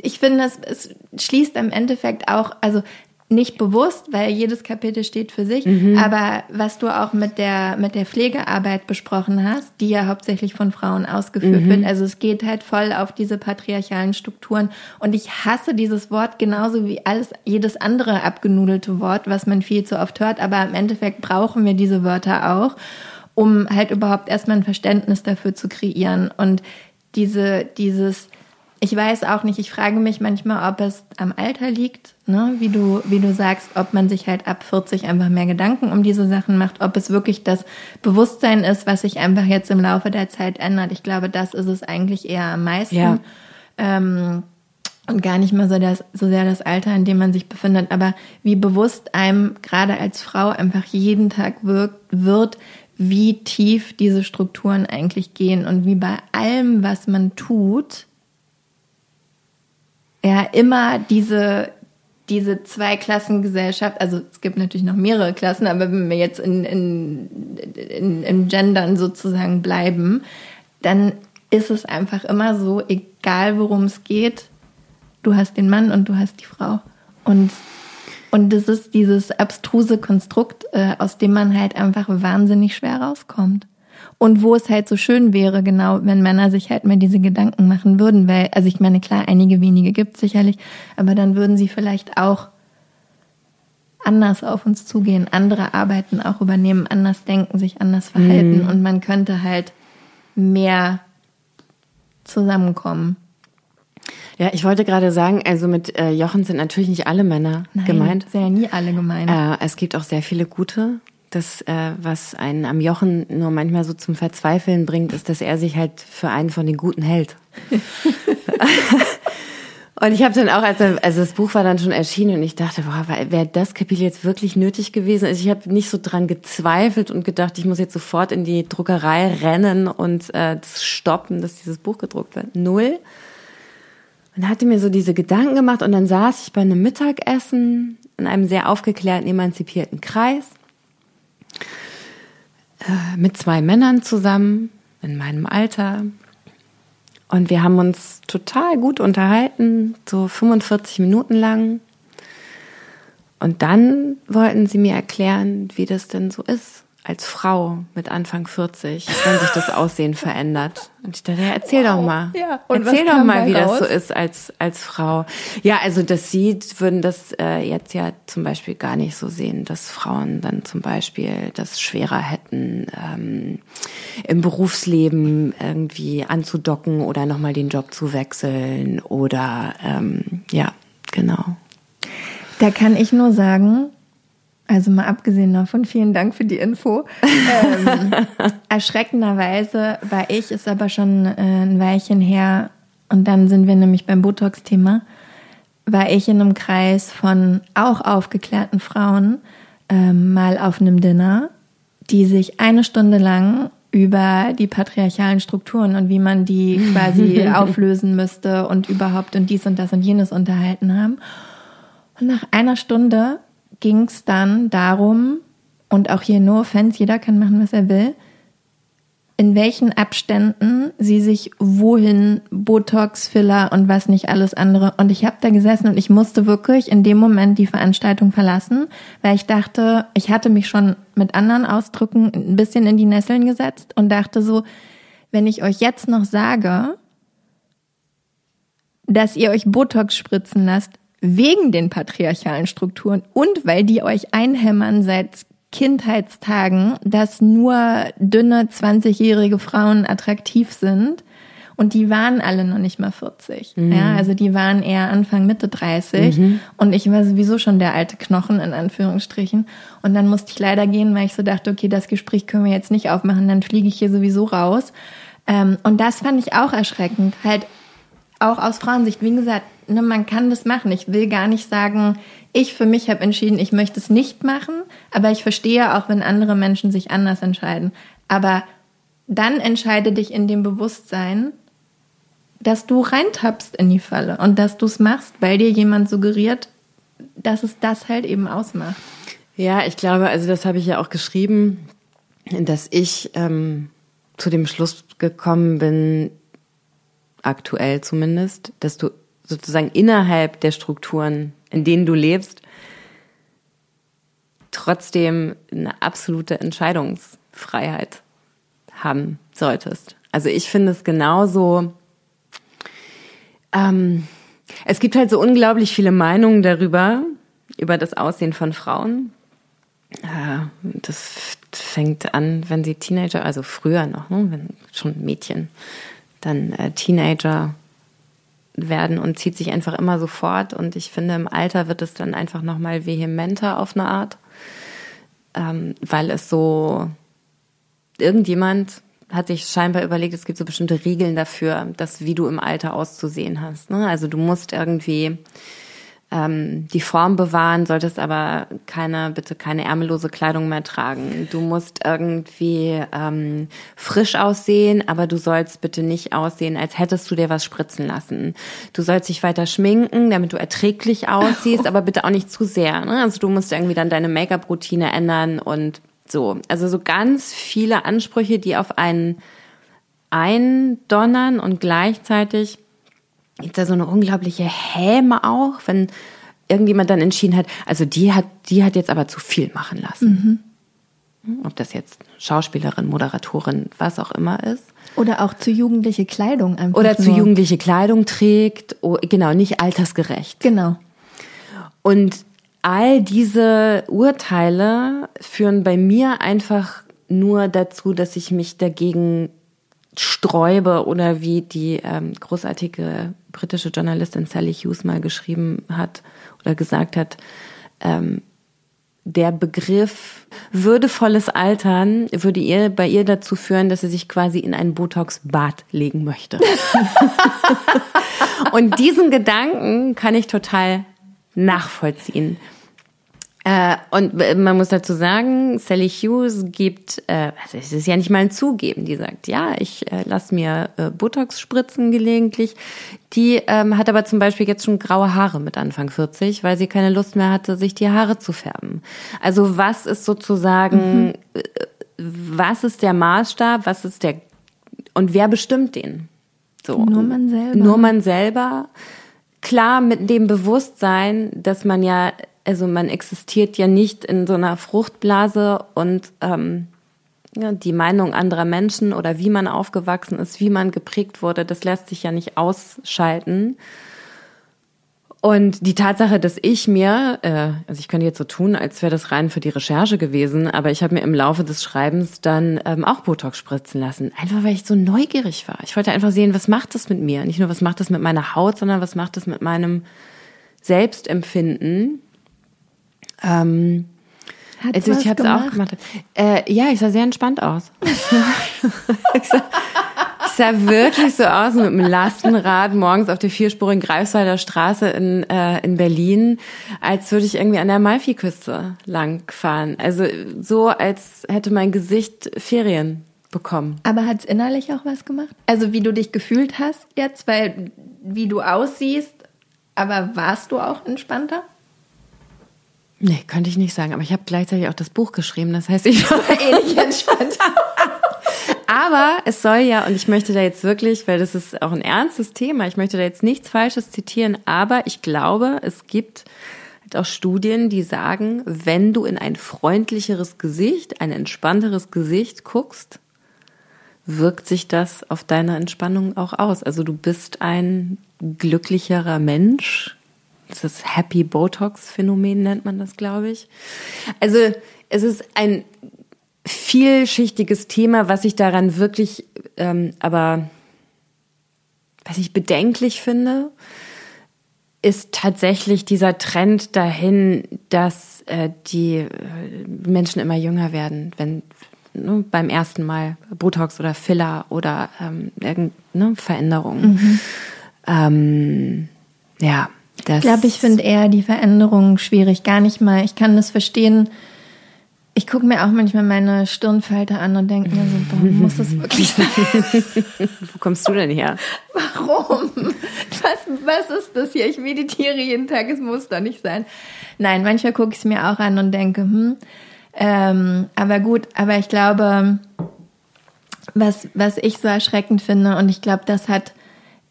ich finde, es, es schließt im Endeffekt auch, also nicht bewusst, weil jedes Kapitel steht für sich, mhm. aber was du auch mit der, mit der Pflegearbeit besprochen hast, die ja hauptsächlich von Frauen ausgeführt mhm. wird. Also es geht halt voll auf diese patriarchalen Strukturen. Und ich hasse dieses Wort genauso wie alles, jedes andere abgenudelte Wort, was man viel zu oft hört. Aber im Endeffekt brauchen wir diese Wörter auch, um halt überhaupt erstmal ein Verständnis dafür zu kreieren. Und diese, dieses, ich weiß auch nicht, ich frage mich manchmal, ob es am Alter liegt, ne? wie, du, wie du sagst, ob man sich halt ab 40 einfach mehr Gedanken um diese Sachen macht, ob es wirklich das Bewusstsein ist, was sich einfach jetzt im Laufe der Zeit ändert. Ich glaube, das ist es eigentlich eher am meisten. Ja. Ähm, und gar nicht mehr so, das, so sehr das Alter, in dem man sich befindet, aber wie bewusst einem gerade als Frau einfach jeden Tag wirkt, wird, wie tief diese Strukturen eigentlich gehen und wie bei allem, was man tut, ja immer diese diese Zweiklassengesellschaft, also es gibt natürlich noch mehrere Klassen, aber wenn wir jetzt in, in, in, in Gendern sozusagen bleiben, dann ist es einfach immer so, egal worum es geht, du hast den Mann und du hast die Frau. Und, und das ist dieses abstruse Konstrukt, äh, aus dem man halt einfach wahnsinnig schwer rauskommt. Und wo es halt so schön wäre, genau, wenn Männer sich halt mal diese Gedanken machen würden, weil, also ich meine, klar, einige wenige gibt es sicherlich, aber dann würden sie vielleicht auch anders auf uns zugehen, andere Arbeiten auch übernehmen, anders denken, sich anders verhalten mhm. und man könnte halt mehr zusammenkommen. Ja, ich wollte gerade sagen, also mit äh, Jochen sind natürlich nicht alle Männer Nein, gemeint. Sind ja nie alle gemeint. Äh, es gibt auch sehr viele gute das, äh, was einen am Jochen nur manchmal so zum Verzweifeln bringt, ist, dass er sich halt für einen von den Guten hält. (laughs) und ich habe dann auch, als also das Buch war dann schon erschienen und ich dachte, boah, wäre das Kapitel jetzt wirklich nötig gewesen? Also ich habe nicht so dran gezweifelt und gedacht, ich muss jetzt sofort in die Druckerei rennen und äh, das stoppen, dass dieses Buch gedruckt wird. Null. Und hatte mir so diese Gedanken gemacht und dann saß ich bei einem Mittagessen in einem sehr aufgeklärten, emanzipierten Kreis äh, mit zwei Männern zusammen in meinem Alter. Und wir haben uns total gut unterhalten, so 45 Minuten lang. Und dann wollten sie mir erklären, wie das denn so ist, als Frau mit Anfang 40, wenn sich das Aussehen verändert. Und ich dachte, ja, erzähl wow. doch mal. Ja, und erzähl doch mal, wie raus? das so ist als, als Frau. Ja, also das sieht, würden das äh, jetzt ja zum Beispiel gar nicht so sehen, dass Frauen dann zum Beispiel das schwerer hätten, ähm, im Berufsleben irgendwie anzudocken oder nochmal den Job zu wechseln oder ähm, ja, genau. Da kann ich nur sagen, also mal abgesehen davon, vielen Dank für die Info. Ähm, (laughs) erschreckenderweise war ich, ist aber schon äh, ein Weilchen her, und dann sind wir nämlich beim Botox-Thema, war ich in einem Kreis von auch aufgeklärten Frauen ähm, mal auf einem Dinner, die sich eine Stunde lang über die patriarchalen Strukturen und wie man die quasi (laughs) auflösen müsste und überhaupt und dies und das und jenes unterhalten haben. Und nach einer Stunde ging es dann darum, und auch hier nur Fans, jeder kann machen, was er will, in welchen Abständen sie sich wohin Botox, Filler und was nicht alles andere. Und ich habe da gesessen und ich musste wirklich in dem Moment die Veranstaltung verlassen, weil ich dachte, ich hatte mich schon mit anderen Ausdrücken ein bisschen in die Nesseln gesetzt und dachte so, wenn ich euch jetzt noch sage, dass ihr euch Botox spritzen lasst, wegen den patriarchalen Strukturen und weil die euch einhämmern seit Kindheitstagen, dass nur dünne 20-jährige Frauen attraktiv sind. Und die waren alle noch nicht mal 40. Mhm. Ja, also die waren eher Anfang, Mitte 30. Mhm. Und ich war sowieso schon der alte Knochen, in Anführungsstrichen. Und dann musste ich leider gehen, weil ich so dachte, okay, das Gespräch können wir jetzt nicht aufmachen, dann fliege ich hier sowieso raus. Ähm, und das fand ich auch erschreckend. Halt auch aus Frauensicht. Wie gesagt, ne, man kann das machen. Ich will gar nicht sagen, ich für mich habe entschieden, ich möchte es nicht machen, aber ich verstehe auch, wenn andere Menschen sich anders entscheiden. Aber dann entscheide dich in dem Bewusstsein, dass du reintappst in die Falle und dass du es machst, weil dir jemand suggeriert, dass es das halt eben ausmacht. Ja, ich glaube, also das habe ich ja auch geschrieben, dass ich ähm, zu dem Schluss gekommen bin, aktuell zumindest, dass du sozusagen innerhalb der Strukturen, in denen du lebst, trotzdem eine absolute Entscheidungsfreiheit haben solltest. Also ich finde es genauso. Ähm, es gibt halt so unglaublich viele Meinungen darüber, über das Aussehen von Frauen. Ja, das fängt an, wenn sie Teenager, also früher noch, ne, wenn schon Mädchen, dann äh, Teenager werden und zieht sich einfach immer so fort. Und ich finde, im Alter wird es dann einfach nochmal vehementer auf eine Art, ähm, weil es so, irgendjemand hat sich scheinbar überlegt, es gibt so bestimmte Regeln dafür, dass wie du im Alter auszusehen hast. Ne? Also du musst irgendwie ähm, die Form bewahren, solltest aber keine, bitte keine ärmellose Kleidung mehr tragen. Du musst irgendwie ähm, frisch aussehen, aber du sollst bitte nicht aussehen, als hättest du dir was spritzen lassen. Du sollst dich weiter schminken, damit du erträglich (laughs) aussiehst, aber bitte auch nicht zu sehr. Ne? Also du musst irgendwie dann deine Make-up-Routine ändern und so. Also so ganz viele Ansprüche, die auf einen eindonnern und gleichzeitig gibt da so eine unglaubliche Häme auch, wenn irgendjemand dann entschieden hat, also die hat, die hat jetzt aber zu viel machen lassen. Mhm. Ob das jetzt Schauspielerin, Moderatorin, was auch immer ist. Oder auch zu jugendliche Kleidung einfach. Oder zu jugendliche Kleidung trägt, oh, genau, nicht altersgerecht. Genau. Und all diese Urteile führen bei mir einfach nur dazu, dass ich mich dagegen sträube oder wie die ähm, großartige britische Journalistin Sally Hughes mal geschrieben hat oder gesagt hat, ähm, der Begriff würdevolles Altern würde ihr bei ihr dazu führen, dass sie sich quasi in ein Botox-Bad legen möchte. (laughs) Und diesen Gedanken kann ich total nachvollziehen. Äh, und man muss dazu sagen, Sally Hughes gibt, äh, also es ist ja nicht mal ein Zugeben, die sagt, ja, ich äh, lasse mir äh, Botox spritzen gelegentlich. Die ähm, hat aber zum Beispiel jetzt schon graue Haare mit Anfang 40, weil sie keine Lust mehr hatte, sich die Haare zu färben. Also was ist sozusagen, mhm. Äh, was ist der Maßstab, was ist der, und wer bestimmt den? So. Nur man selber. Nur man selber. Klar mit dem Bewusstsein, dass man ja also man existiert ja nicht in so einer Fruchtblase und ähm, ja, die Meinung anderer Menschen oder wie man aufgewachsen ist, wie man geprägt wurde, das lässt sich ja nicht ausschalten. Und die Tatsache, dass ich mir, äh, also ich könnte jetzt so tun, als wäre das rein für die Recherche gewesen, aber ich habe mir im Laufe des Schreibens dann ähm, auch Botox spritzen lassen. Einfach weil ich so neugierig war. Ich wollte einfach sehen, was macht das mit mir? Nicht nur, was macht das mit meiner Haut, sondern was macht das mit meinem Selbstempfinden ähm, also ich habe es auch gemacht. Äh, ja, ich sah sehr entspannt aus. (laughs) ich, sah, ich sah wirklich so aus mit einem Lastenrad morgens auf der vierspurigen Greifswalder Straße in, äh, in Berlin, als würde ich irgendwie an der Malfi-Küste langfahren. Also so, als hätte mein Gesicht Ferien bekommen. Aber hat es innerlich auch was gemacht? Also wie du dich gefühlt hast jetzt, weil wie du aussiehst, aber warst du auch entspannter? Nee, könnte ich nicht sagen. Aber ich habe gleichzeitig auch das Buch geschrieben. Das heißt, ich (laughs) war ähnlich entspannt. aber es soll ja, und ich möchte da jetzt wirklich, weil das ist auch ein ernstes Thema, ich möchte da jetzt nichts Falsches zitieren, aber ich glaube, es gibt halt auch Studien, die sagen, wenn du in ein freundlicheres Gesicht, ein entspannteres Gesicht guckst, wirkt sich das auf deine Entspannung auch aus. Also du bist ein glücklicherer Mensch, das Happy Botox-Phänomen nennt man das, glaube ich. Also es ist ein vielschichtiges Thema, was ich daran wirklich ähm, aber was ich bedenklich finde, ist tatsächlich dieser Trend dahin, dass äh, die äh, Menschen immer jünger werden, wenn ne, beim ersten Mal Botox oder Filler oder ähm, irgendeine Veränderung. Mhm. Ähm, ja, das. Ich glaube, ich finde eher die Veränderung schwierig. Gar nicht mal. Ich kann das verstehen, ich gucke mir auch manchmal meine Stirnfalte an und denke mir so, boah, (laughs) muss das wirklich sein? (laughs) Wo kommst du denn her? Warum? Was, was ist das hier? Ich meditiere jeden Tag, es muss doch nicht sein. Nein, manchmal gucke ich es mir auch an und denke, hm, ähm, aber gut, aber ich glaube, was, was ich so erschreckend finde, und ich glaube, das hat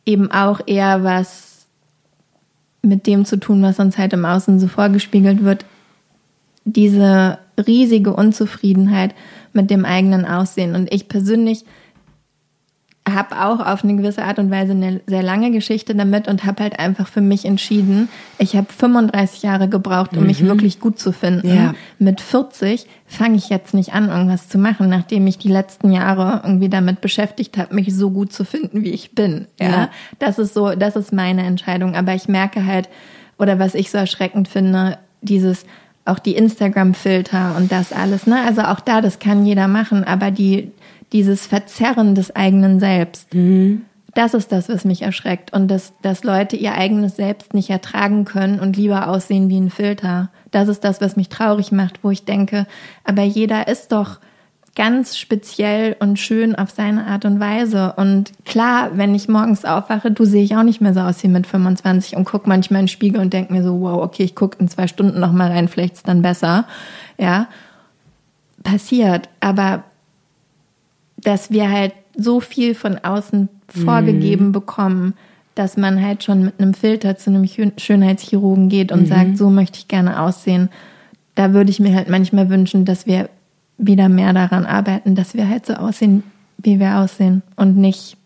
eben auch eher was mit dem zu tun, was uns halt im Außen so vorgespiegelt wird, diese riesige Unzufriedenheit mit dem eigenen Aussehen. Und ich persönlich habe auch auf eine gewisse Art und Weise eine sehr lange Geschichte damit und habe halt einfach für mich entschieden, ich habe 35 Jahre gebraucht, um mhm. mich wirklich gut zu finden. Ja. Mit 40 fange ich jetzt nicht an, irgendwas zu machen, nachdem ich die letzten Jahre irgendwie damit beschäftigt habe, mich so gut zu finden, wie ich bin. Ja? ja, das ist so, das ist meine Entscheidung. Aber ich merke halt, oder was ich so erschreckend finde, dieses auch die Instagram-Filter und das alles, ne? Also auch da, das kann jeder machen, aber die, dieses Verzerren des eigenen Selbst, mhm. das ist das, was mich erschreckt. Und dass, dass Leute ihr eigenes Selbst nicht ertragen können und lieber aussehen wie ein Filter. Das ist das, was mich traurig macht, wo ich denke, aber jeder ist doch, ganz speziell und schön auf seine Art und Weise. Und klar, wenn ich morgens aufwache, du sehe ich auch nicht mehr so aus wie mit 25 und gucke manchmal in den Spiegel und denke mir so, wow, okay, ich gucke in zwei Stunden noch mal rein, vielleicht ist dann besser. Ja, passiert. Aber dass wir halt so viel von außen vorgegeben mhm. bekommen, dass man halt schon mit einem Filter zu einem Schönheitschirurgen geht und mhm. sagt, so möchte ich gerne aussehen. Da würde ich mir halt manchmal wünschen, dass wir wieder mehr daran arbeiten, dass wir halt so aussehen, wie wir aussehen und nicht.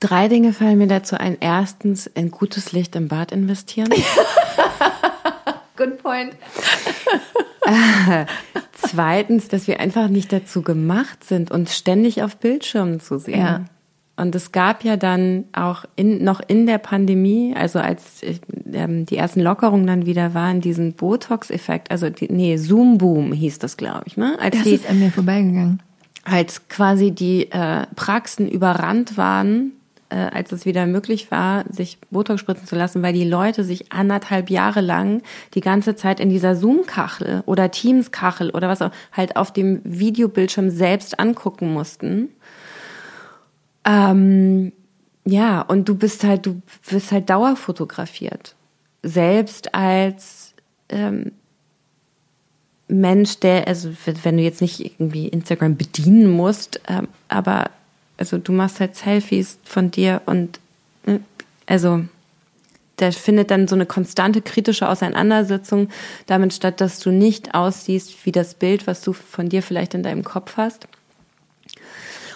Drei Dinge fallen mir dazu ein. Erstens, in gutes Licht im Bad investieren. (laughs) Good point. (laughs) Zweitens, dass wir einfach nicht dazu gemacht sind, uns ständig auf Bildschirmen zu sehen. Ja. Und es gab ja dann auch in, noch in der Pandemie, also als ähm, die ersten Lockerungen dann wieder waren, diesen Botox-Effekt, also die, nee, Zoom-Boom hieß das, glaube ich, ne? Als das die, ist an mir vorbeigegangen. Als quasi die äh, Praxen überrannt waren, äh, als es wieder möglich war, sich Botox spritzen zu lassen, weil die Leute sich anderthalb Jahre lang die ganze Zeit in dieser Zoom-Kachel oder Teams-Kachel oder was auch halt auf dem Videobildschirm selbst angucken mussten ähm, ja, und du bist halt, du wirst halt dauerfotografiert. Selbst als ähm, Mensch, der, also wenn du jetzt nicht irgendwie Instagram bedienen musst, ähm, aber also du machst halt Selfies von dir und äh, also da findet dann so eine konstante kritische Auseinandersetzung damit statt, dass du nicht aussiehst wie das Bild, was du von dir vielleicht in deinem Kopf hast.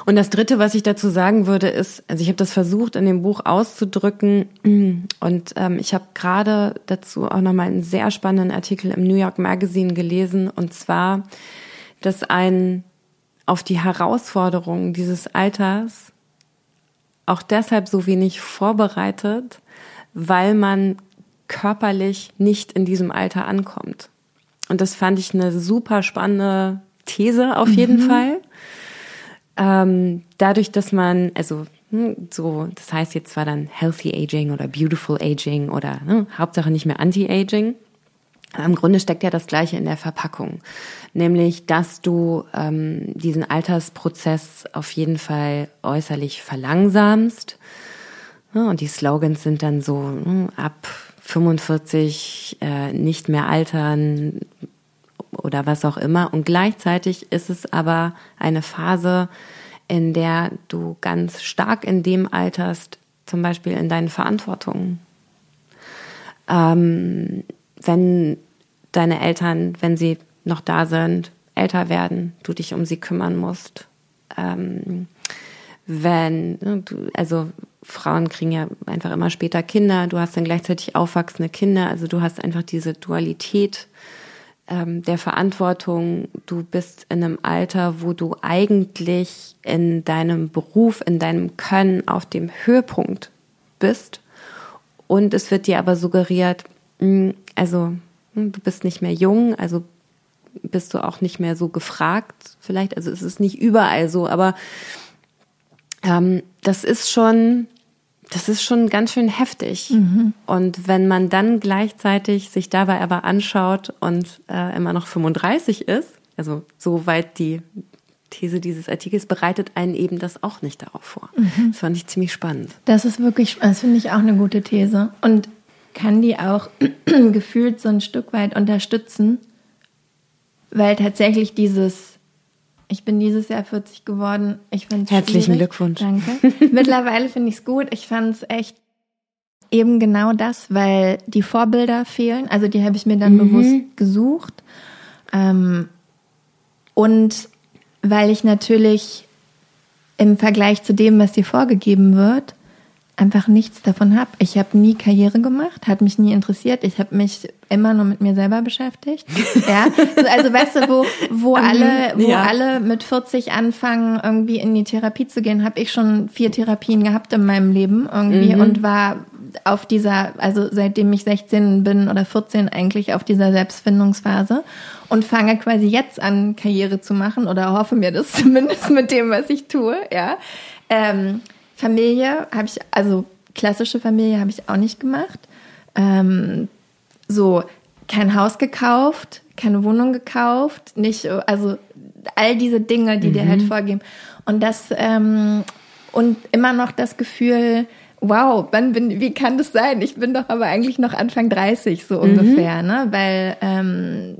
Und das Dritte, was ich dazu sagen würde, ist, also ich habe das versucht in dem Buch auszudrücken (clears throat) und ähm, ich habe gerade dazu auch nochmal einen sehr spannenden Artikel im New York Magazine gelesen und zwar, dass ein auf die Herausforderungen dieses Alters auch deshalb so wenig vorbereitet, weil man körperlich nicht in diesem Alter ankommt. Und das fand ich eine super spannende These auf jeden mhm. Fall ähm, dadurch, dass man, also hm, so, das heißt jetzt zwar dann Healthy Aging oder Beautiful Aging oder ne, Hauptsache nicht mehr Anti-Aging. Im Grunde steckt ja das Gleiche in der Verpackung, nämlich dass du ähm, diesen Altersprozess auf jeden Fall äußerlich verlangsamst. Ja, und die Slogans sind dann so hm, ab 45 äh, nicht mehr altern, oder was auch immer. Und gleichzeitig ist es aber eine Phase, in der du ganz stark in dem alterst, zum Beispiel in deinen Verantwortungen. Ähm, wenn deine Eltern, wenn sie noch da sind, älter werden, du dich um sie kümmern musst. Ähm, wenn, ne, also Frauen kriegen ja einfach immer später Kinder, du hast dann gleichzeitig aufwachsende Kinder, also du hast einfach diese Dualität ähm, der Verantwortung. Du bist in einem Alter, wo du eigentlich in deinem Beruf, in deinem Können auf dem Höhepunkt bist. Und es wird dir aber suggeriert, also mh, hm, du bist nicht mehr jung, also bist du auch nicht mehr so gefragt, vielleicht. Also es ist nicht überall so, aber ähm, das ist schon, das ist schon ganz schön heftig. Mhm. Und wenn man dann gleichzeitig sich dabei aber anschaut und äh, immer noch 35 ist, also soweit die These dieses Artikels bereitet einen eben das auch nicht darauf vor. Mhm. Das fand ich ziemlich spannend. Das ist wirklich, das finde ich auch eine gute These. Und kann die auch (clears throat) gefühlt so ein Stück weit unterstützen, weil tatsächlich dieses, ich bin dieses Jahr 40 geworden, ich finde es Herzlichen schwierig. Glückwunsch. Danke. (laughs) Mittlerweile finde ich es gut. Ich fand es echt eben genau das, weil die Vorbilder fehlen. Also die habe ich mir dann mhm. bewusst gesucht. Ähm, und weil ich natürlich im Vergleich zu dem, was dir vorgegeben wird, einfach nichts davon habe. Ich habe nie Karriere gemacht, hat mich nie interessiert. Ich habe mich immer nur mit mir selber beschäftigt. (laughs) ja, also weißt du, wo, wo alle, wo ja. alle mit 40 anfangen, irgendwie in die Therapie zu gehen, habe ich schon vier Therapien gehabt in meinem Leben irgendwie mhm. und war auf dieser, also seitdem ich 16 bin oder 14 eigentlich auf dieser Selbstfindungsphase und fange quasi jetzt an, Karriere zu machen oder hoffe mir das (laughs) zumindest mit dem, was ich tue, ja. Ähm, Familie habe ich, also klassische Familie habe ich auch nicht gemacht. Ähm, so kein Haus gekauft, keine Wohnung gekauft, nicht, also all diese Dinge, die mhm. dir halt mhm. vorgeben. Und das, ähm, und immer noch das Gefühl, wow, wann bin, wie kann das sein? Ich bin doch aber eigentlich noch Anfang 30, so mhm. ungefähr, ne? Weil ähm,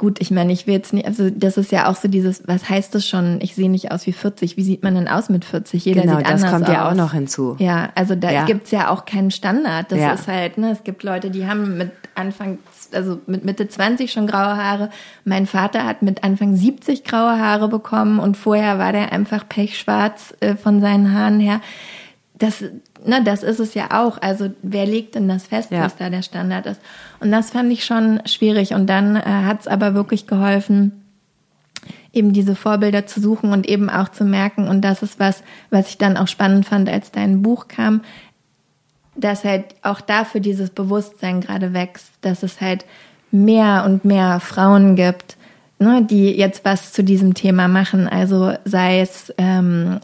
gut, ich meine, ich will jetzt nicht, also das ist ja auch so dieses, was heißt das schon, ich sehe nicht aus wie 40, wie sieht man denn aus mit 40? Jeder genau, sieht anders aus. das kommt ja auch noch hinzu. Ja, also da ja. gibt's ja auch keinen Standard. Das ja. ist halt, ne, es gibt Leute, die haben mit Anfang, also mit Mitte 20 schon graue Haare. Mein Vater hat mit Anfang 70 graue Haare bekommen und vorher war der einfach pechschwarz äh, von seinen Haaren her das, ne, das ist es ja auch. Also wer legt denn das fest, ja. was da der Standard ist? Und das fand ich schon schwierig. Und dann äh, hat es aber wirklich geholfen, eben diese Vorbilder zu suchen und eben auch zu merken. Und das ist was, was ich dann auch spannend fand, als dein Buch kam, dass halt auch dafür dieses Bewusstsein gerade wächst, dass es halt mehr und mehr Frauen gibt, ne, die jetzt was zu diesem Thema machen. Also sei es ähm,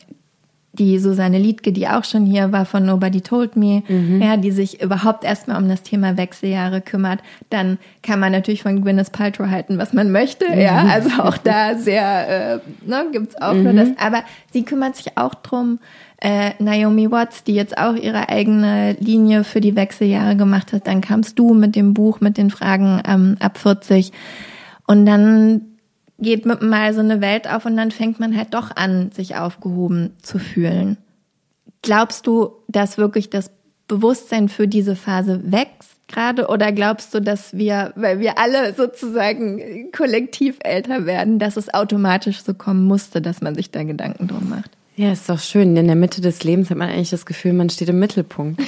die Susanne Liedke, die auch schon hier war von Nobody Told Me, mhm. ja, die sich überhaupt erstmal um das Thema Wechseljahre kümmert, dann kann man natürlich von Gwyneth Paltrow halten, was man möchte, mhm. ja, also auch da sehr, äh, ne, gibt's auch mhm. nur das, aber sie kümmert sich auch drum, äh, Naomi Watts, die jetzt auch ihre eigene Linie für die Wechseljahre gemacht hat, dann kamst du mit dem Buch, mit den Fragen ähm, ab 40 und dann geht mit mal so eine Welt auf und dann fängt man halt doch an, sich aufgehoben zu fühlen. Glaubst du, dass wirklich das Bewusstsein für diese Phase wächst gerade oder glaubst du, dass wir, weil wir alle sozusagen kollektiv älter werden, dass es automatisch so kommen musste, dass man sich da Gedanken drum macht? Ja, ist doch schön. In der Mitte des Lebens hat man eigentlich das Gefühl, man steht im Mittelpunkt. (laughs)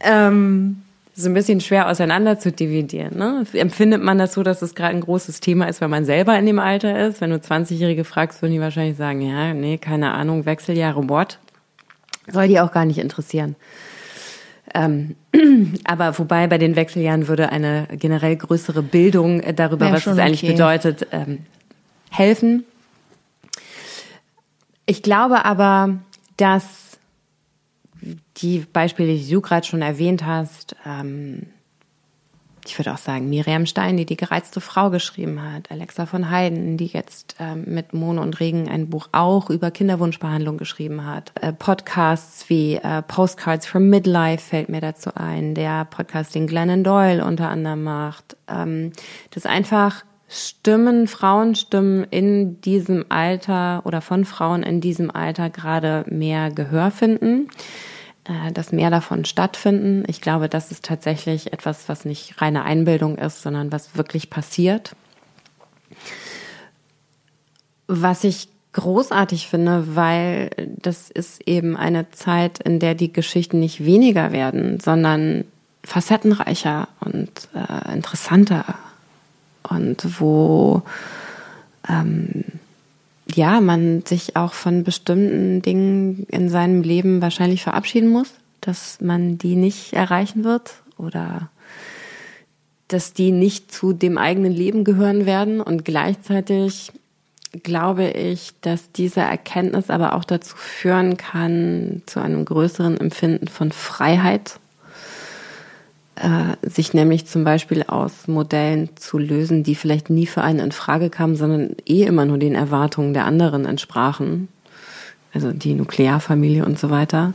ähm, so ein bisschen schwer auseinander zu dividieren. Ne? Empfindet man das so, dass es gerade ein großes Thema ist, wenn man selber in dem Alter ist? Wenn du 20-Jährige fragst, würden die wahrscheinlich sagen, ja, nee, keine Ahnung, Wechseljahre, what? Soll die auch gar nicht interessieren. Ähm, (clears throat) aber wobei bei den Wechseljahren würde eine generell größere Bildung darüber, was es eigentlich bedeutet, ähm, helfen. Ich glaube aber, dass die Beispiele, die du gerade schon erwähnt hast, ähm, ich würde auch sagen, Miriam Stein, die die gereizte Frau geschrieben hat, Alexa von Heiden, die jetzt ähm, mit Mone und Regen ein Buch auch über Kinderwunschbehandlung geschrieben hat. Äh, Podcasts wie äh, Postcards from Midlife fällt mir dazu ein, der Podcast, den Glennon Doyle unter anderem macht. Ähm, das einfach Stimmen, Frauenstimmen in diesem Alter oder von Frauen in diesem Alter gerade mehr Gehör finden. Äh, dass mehr davon stattfinden. Ich glaube, das ist tatsächlich etwas, was nicht reine Einbildung ist, sondern was wirklich passiert. Was ich großartig finde, weil das ist eben eine Zeit, in der die Geschichten nicht weniger werden, sondern facettenreicher und äh, interessanter und wo ähm, ja man sich auch von bestimmten Dingen in seinem Leben wahrscheinlich verabschieden muss, dass man die nicht erreichen wird oder dass die nicht zu dem eigenen Leben gehören werden. Und gleichzeitig glaube ich, dass diese Erkenntnis aber auch dazu führen kann, zu einem größeren Empfinden von Freiheit, äh, sich nämlich zum Beispiel aus Modellen zu lösen, die vielleicht nie für einen in Frage kamen, sondern eh immer nur den Erwartungen der anderen entsprachen, also die Nuklearfamilie und so weiter,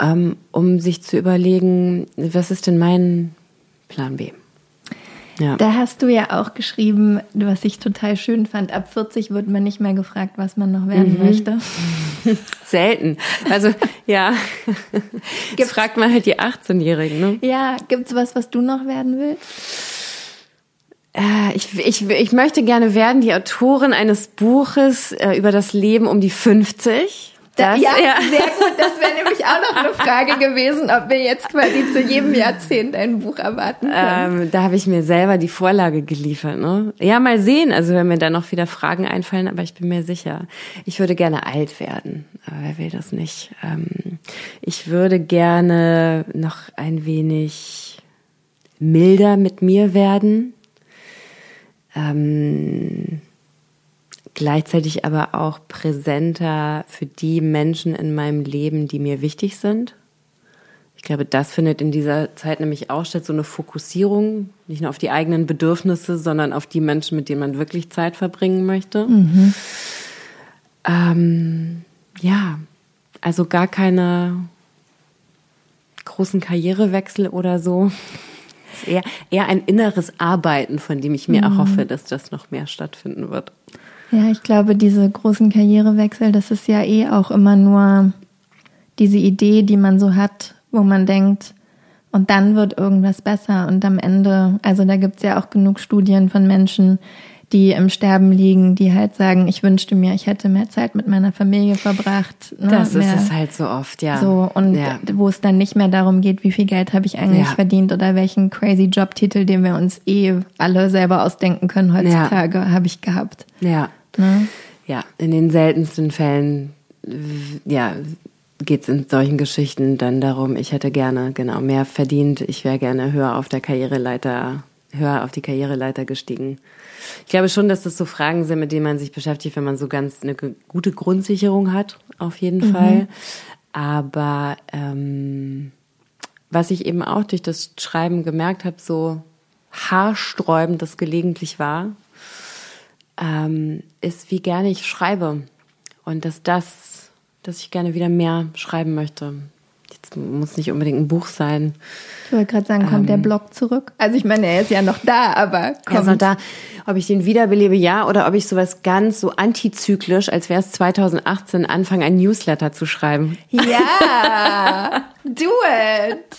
ähm, um sich zu überlegen, was ist denn mein Plan B? Ja. Da hast du ja auch geschrieben, was ich total schön fand. Ab 40 wird man nicht mehr gefragt, was man noch werden mhm. möchte. (laughs) Selten. Also ja, (laughs) jetzt fragt man halt die 18-Jährigen. Ne? Ja, gibt's was, was du noch werden willst? Äh, ich, ich, ich möchte gerne werden die Autorin eines Buches äh, über das Leben um die 50. Das, ja, ja, sehr gut. Das wäre nämlich auch noch eine Frage gewesen, ob wir jetzt quasi zu jedem Jahrzehnt ein Buch erwarten können. Ähm, da habe ich mir selber die Vorlage geliefert. Ne? Ja, mal sehen. Also wenn mir da noch wieder Fragen einfallen, aber ich bin mir sicher. Ich würde gerne alt werden, aber wer will das nicht? Ähm, ich würde gerne noch ein wenig milder mit mir werden. Ähm, gleichzeitig aber auch präsenter für die Menschen in meinem Leben, die mir wichtig sind. Ich glaube, das findet in dieser Zeit nämlich auch statt, so eine Fokussierung, nicht nur auf die eigenen Bedürfnisse, sondern auf die Menschen, mit denen man wirklich Zeit verbringen möchte. Mhm. Ähm, ja, also gar keine großen Karrierewechsel oder so. Eher, eher ein inneres Arbeiten, von dem ich mir mhm. erhoffe, dass das noch mehr stattfinden wird. Ja, ich glaube, diese großen Karrierewechsel, das ist ja eh auch immer nur diese Idee, die man so hat, wo man denkt, und dann wird irgendwas besser. Und am Ende, also da gibt's ja auch genug Studien von Menschen, die im Sterben liegen, die halt sagen, ich wünschte mir, ich hätte mehr Zeit mit meiner Familie verbracht. Ne? Das mehr, ist es halt so oft, ja. So, und ja. wo es dann nicht mehr darum geht, wie viel Geld habe ich eigentlich ja. verdient oder welchen crazy Jobtitel, den wir uns eh alle selber ausdenken können heutzutage, ja. habe ich gehabt. Ja. Ne? Ja, in den seltensten Fällen, ja, geht es in solchen Geschichten dann darum, ich hätte gerne genau mehr verdient, ich wäre gerne höher auf der Karriereleiter, höher auf die Karriereleiter gestiegen. Ich glaube schon, dass das so Fragen sind, mit denen man sich beschäftigt, wenn man so ganz eine gute Grundsicherung hat, auf jeden mhm. Fall. Aber ähm, was ich eben auch durch das Schreiben gemerkt habe, so haarsträubend das gelegentlich war, ähm, ist, wie gerne ich schreibe. Und dass das, dass ich gerne wieder mehr schreiben möchte. Jetzt muss nicht unbedingt ein Buch sein. Ich wollte gerade sagen, kommt ähm, der Blog zurück? Also ich meine, er ist ja noch da, aber kommt. Er ist noch da. Ob ich den wiederbelebe, ja, oder ob ich sowas ganz so antizyklisch, als wäre es 2018, anfange, ein Newsletter zu schreiben. Ja, (laughs) do it.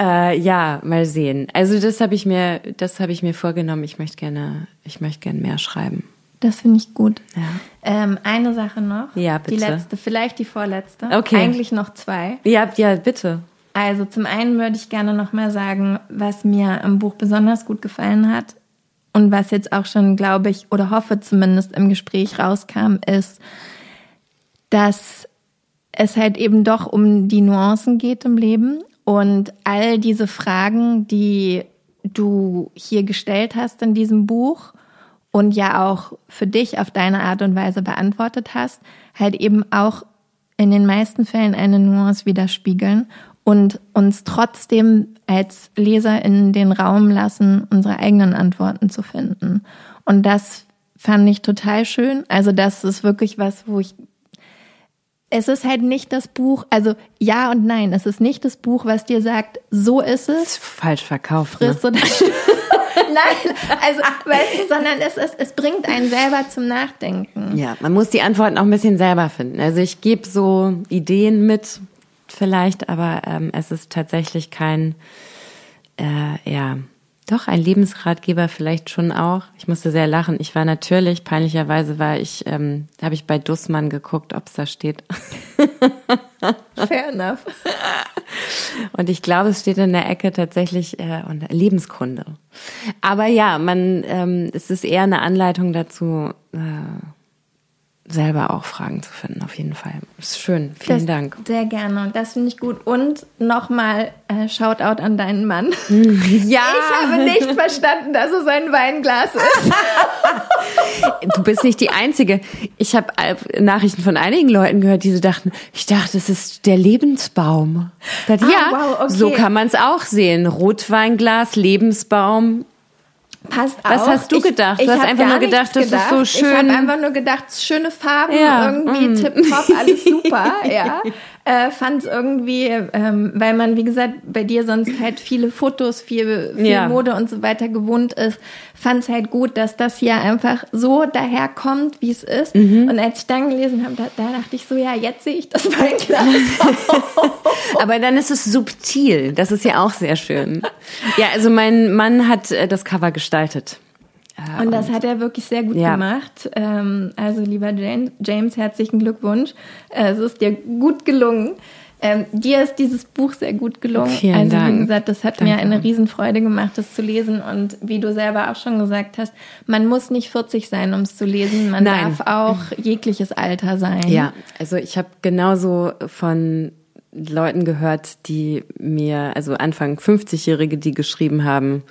äh, ja, mal sehen. Also das habe ich mir, das habe ich mir vorgenommen. Ich möchte gerne, ich möchte gerne mehr schreiben. Das finde ich gut. Ja. Ähm, eine Sache noch. Ja, bitte. Die letzte, vielleicht die vorletzte. Okay. Eigentlich noch zwei. Ja, ja, bitte. Also zum einen würde ich gerne noch mal sagen, was mir am Buch besonders gut gefallen hat und was jetzt auch schon, glaube ich, oder hoffe zumindest im Gespräch rauskam, ist, dass es halt eben doch um die Nuancen geht im Leben und all diese Fragen, die du hier gestellt hast in diesem Buch und ja auch für dich auf deine Art und Weise beantwortet hast, halt eben auch in den meisten Fällen eine Nuance widerspiegeln und uns trotzdem als Leser in den Raum lassen, unsere eigenen Antworten zu finden. Und das fand ich total schön. Also das ist wirklich was, wo ich es ist halt nicht das Buch, also ja und nein, es ist nicht das Buch, was dir sagt, so ist es. Ist falsch verkauft. Friss ne? oder (laughs) (laughs) Nein, also weißt du, sondern es, es, es bringt einen selber zum Nachdenken. Ja, man muss die Antworten auch ein bisschen selber finden. Also ich gebe so Ideen mit, vielleicht, aber ähm, es ist tatsächlich kein, äh, ja, Doch, ein Lebensratgeber vielleicht schon auch. Ich musste sehr lachen. Ich war natürlich, peinlicherweise war ich, ähm, habe ich bei Dussmann geguckt, ob es da steht. (laughs) Fair enough. Und ich glaube, es steht in der Ecke tatsächlich äh, Lebenskunde. Aber ja, man, ähm, es ist eher eine Anleitung dazu, äh, selber auch Fragen zu finden, auf jeden Fall. Ist schön. Vielen das, Dank. Sehr gerne. Und das finde ich gut. Und nochmal äh, Shoutout an deinen Mann. Ja. (laughs) Ich habe nicht verstanden, dass es ein Weinglas ist. (laughs) du bist nicht die Einzige. Ich habe Nachrichten von einigen Leuten gehört, die so dachten, ich dachte, es ist der Lebensbaum. Dachte, Ah, ja, wow, okay. so kann man es auch sehen. Rotweinglas, Lebensbaum. Passt Was auch. hast du gedacht? Du hast einfach nur gedacht, das ist so Ich schön. habe einfach nur gedacht, schöne Farben, Ja, irgendwie mm. tipptopp, alles super, (laughs) ja. Äh, Fand es irgendwie, ähm, weil man, wie gesagt, bei dir sonst halt viele Fotos, viel, viel Ja. Mode und so weiter gewohnt ist, fand es halt gut, dass das hier einfach so daherkommt, wie es ist. Mhm. Und als ich dann gelesen habe, da, da dachte ich so, ja, jetzt sehe ich das (laughs) Weinglas. (laughs) Aber dann ist es subtil. Das ist ja auch sehr schön. Ja, also mein Mann hat äh, das Cover gestaltet. Äh, Und das hat er wirklich sehr gut Ja. gemacht. Ähm, also lieber James, herzlichen Glückwunsch. Äh, es ist dir gut gelungen. Ähm, dir ist dieses Buch sehr gut gelungen. Vielen also Dank. wie gesagt, das hat mir Danke. eine Riesenfreude gemacht, das zu lesen. Und wie du selber auch schon gesagt hast, man muss nicht 40 sein, um es zu lesen. Man Nein. darf auch jegliches Alter sein. Ja, also ich habe genauso von Leuten gehört, die mir, also Anfang 50-Jährige, die geschrieben haben,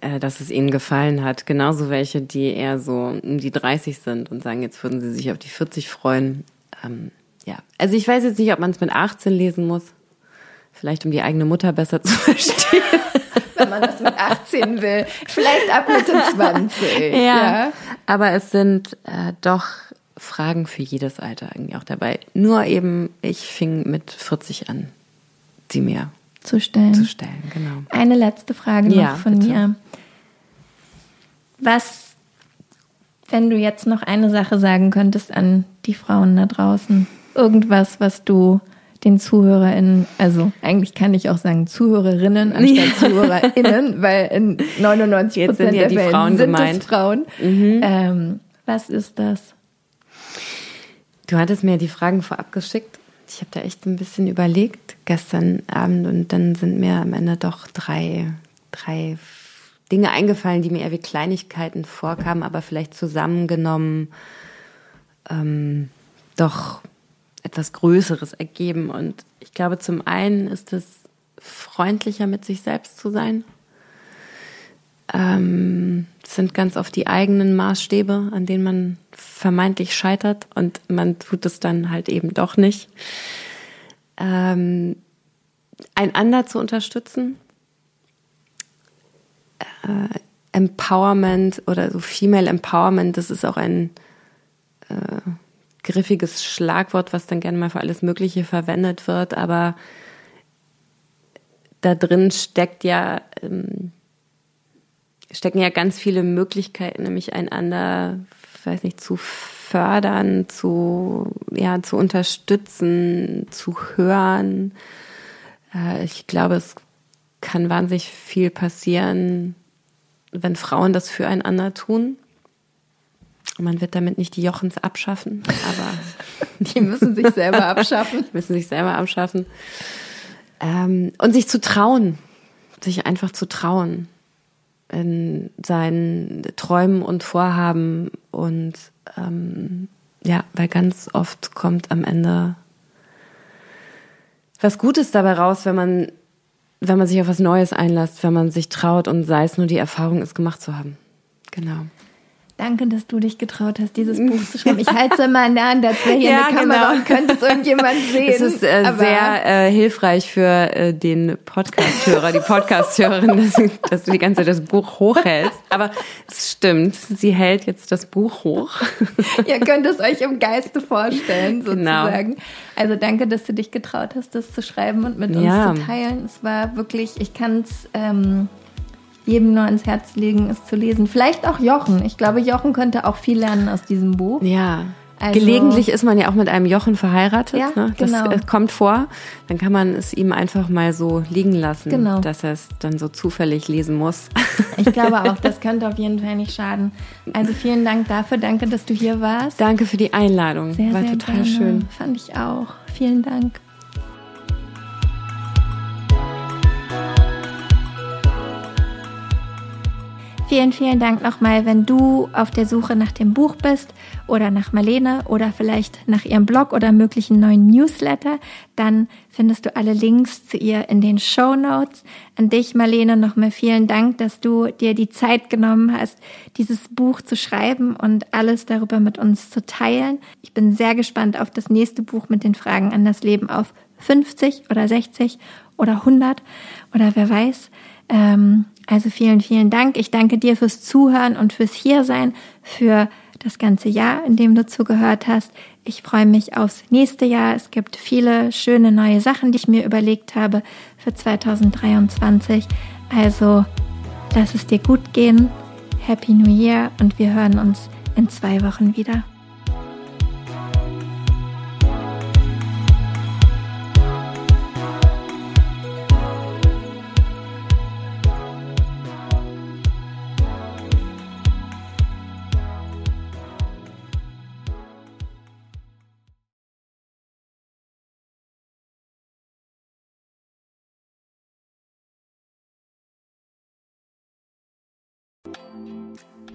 dass es ihnen gefallen hat. Genauso welche, die eher so um die 30 sind und sagen, jetzt würden sie sich auf die 40 freuen. Ähm, ja, also ich weiß jetzt nicht, ob man es mit 18 lesen muss. Vielleicht um die eigene Mutter besser zu (laughs) verstehen. (laughs) Wenn man das mit 18 will. Vielleicht ab Mitte 20. ja. Aber es sind äh, doch Fragen für jedes Alter irgendwie auch dabei. Nur eben, ich fing mit 40 an, sie mir Zu stellen. zu stellen, genau. Eine letzte Frage noch Ja, von bitte. mir. Was, wenn du jetzt noch eine Sache sagen könntest an die Frauen da draußen? Irgendwas, was du den ZuhörerInnen, also eigentlich kann ich auch sagen Zuhörerinnen (laughs) anstatt ZuhörerInnen, weil in 99 Jetzt sind ja der die Fälle Frauen sind gemeint. Mhm. Frauen. Ähm, was ist das? Du hattest mir die Fragen vorab geschickt. Ich habe da echt ein bisschen überlegt gestern Abend und dann sind mir am Ende doch drei, drei Dinge eingefallen, die mir eher wie Kleinigkeiten vorkamen, aber vielleicht zusammengenommen ähm, doch etwas Größeres ergeben. Und ich glaube, zum einen ist es freundlicher mit sich selbst zu sein. Ähm, es sind ganz oft die eigenen Maßstäbe, an denen man vermeintlich scheitert und man tut es dann halt eben doch nicht. Ähm, einander zu unterstützen, äh, Empowerment oder so Female Empowerment, das ist auch ein äh, griffiges Schlagwort, was dann gerne mal für alles Mögliche verwendet wird, aber da drin steckt ja ähm, stecken ja ganz viele Möglichkeiten, nämlich einander, weiß nicht, zu fördern, zu ja zu unterstützen, zu hören. Äh, ich glaube, es kann wahnsinnig viel passieren, wenn Frauen das füreinander tun. Man wird damit nicht die Jochens abschaffen, aber (laughs) Die müssen sich selber abschaffen. müssen sich selber abschaffen. Ähm, und sich zu trauen, sich einfach zu trauen in seinen Träumen und Vorhaben und ähm, ja, weil ganz oft kommt am Ende was Gutes dabei raus, wenn man wenn man sich auf was Neues einlässt, wenn man sich traut und sei es nur die Erfahrung, es gemacht zu haben. Genau. Danke, dass du dich getraut hast, dieses (laughs) Buch zu schreiben. Ich halte es immer in der Hand, als wäre hier Ja, eine Kamera genau. und könnte es irgendjemand sehen. (laughs) Es ist äh, sehr äh, hilfreich für äh, den Podcast-Hörer, die Podcast-Hörerin, (laughs) dass, du- dass du die ganze Zeit das Buch hochhältst. Aber es stimmt, sie hält jetzt das Buch hoch. Ihr könnt es euch im Geiste vorstellen, Genau. sozusagen. Also danke, dass du dich getraut hast, das zu schreiben und mit Ja. uns zu teilen. Es war wirklich, ich kann es ähm, jedem nur ans Herz legen, es zu lesen. Vielleicht auch Jochen. Ich glaube, Jochen könnte auch viel lernen aus diesem Buch. Ja, Also, Gelegentlich ist man ja auch mit einem Jochen verheiratet. Ja, ne? Das genau. äh, kommt vor. Dann kann man es ihm einfach mal so liegen lassen, Genau. dass er es dann so zufällig lesen muss. Ich glaube auch, (laughs) das könnte auf jeden Fall nicht schaden. Also vielen Dank dafür. Danke, dass du hier warst. Danke für die Einladung. Sehr, War sehr total gerne. schön. Fand ich auch. Vielen Dank. Vielen, vielen Dank nochmal, wenn du auf der Suche nach dem Buch bist oder nach Marlene oder vielleicht nach ihrem Blog oder möglichen neuen Newsletter, dann findest du alle Links zu ihr in den Show Notes. An dich, Marlene, nochmal vielen Dank, dass du dir die Zeit genommen hast, dieses Buch zu schreiben und alles darüber mit uns zu teilen. Ich bin sehr gespannt auf das nächste Buch mit den Fragen an das Leben auf 50 oder 60 oder 100 oder wer weiß. Ähm, also vielen, vielen Dank. Ich danke dir fürs Zuhören und fürs Hiersein, für das ganze Jahr, in dem du zugehört hast. Ich freue mich aufs nächste Jahr. Es gibt viele schöne neue Sachen, die ich mir überlegt habe für 2023. Also lass es dir gut gehen. Happy New Year und wir hören uns in zwei Wochen wieder.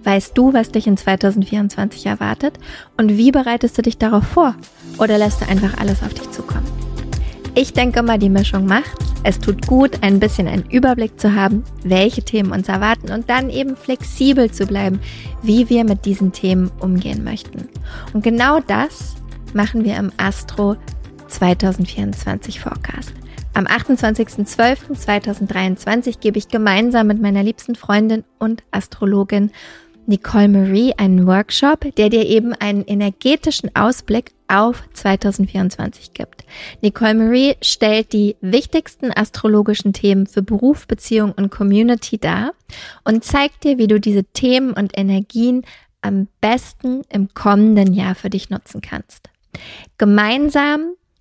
Weißt du, was dich in 2024 erwartet und wie bereitest du dich darauf vor? Oder lässt du einfach alles auf dich zukommen? Ich denke mal, die Mischung macht's. Es tut gut, ein bisschen einen Überblick zu haben, welche Themen uns erwarten und dann eben flexibel zu bleiben, wie wir mit diesen Themen umgehen möchten. Und genau das machen wir im Astro 2024 Forecast. Am 28.12.2023 gebe ich gemeinsam mit meiner liebsten Freundin und Astrologin Nicole Marie einen Workshop, der dir eben einen energetischen Ausblick auf 2024 gibt. Nicole Marie stellt die wichtigsten astrologischen Themen für Beruf, Beziehung und Community dar und zeigt dir, wie du diese Themen und Energien am besten im kommenden Jahr für dich nutzen kannst. Gemeinsam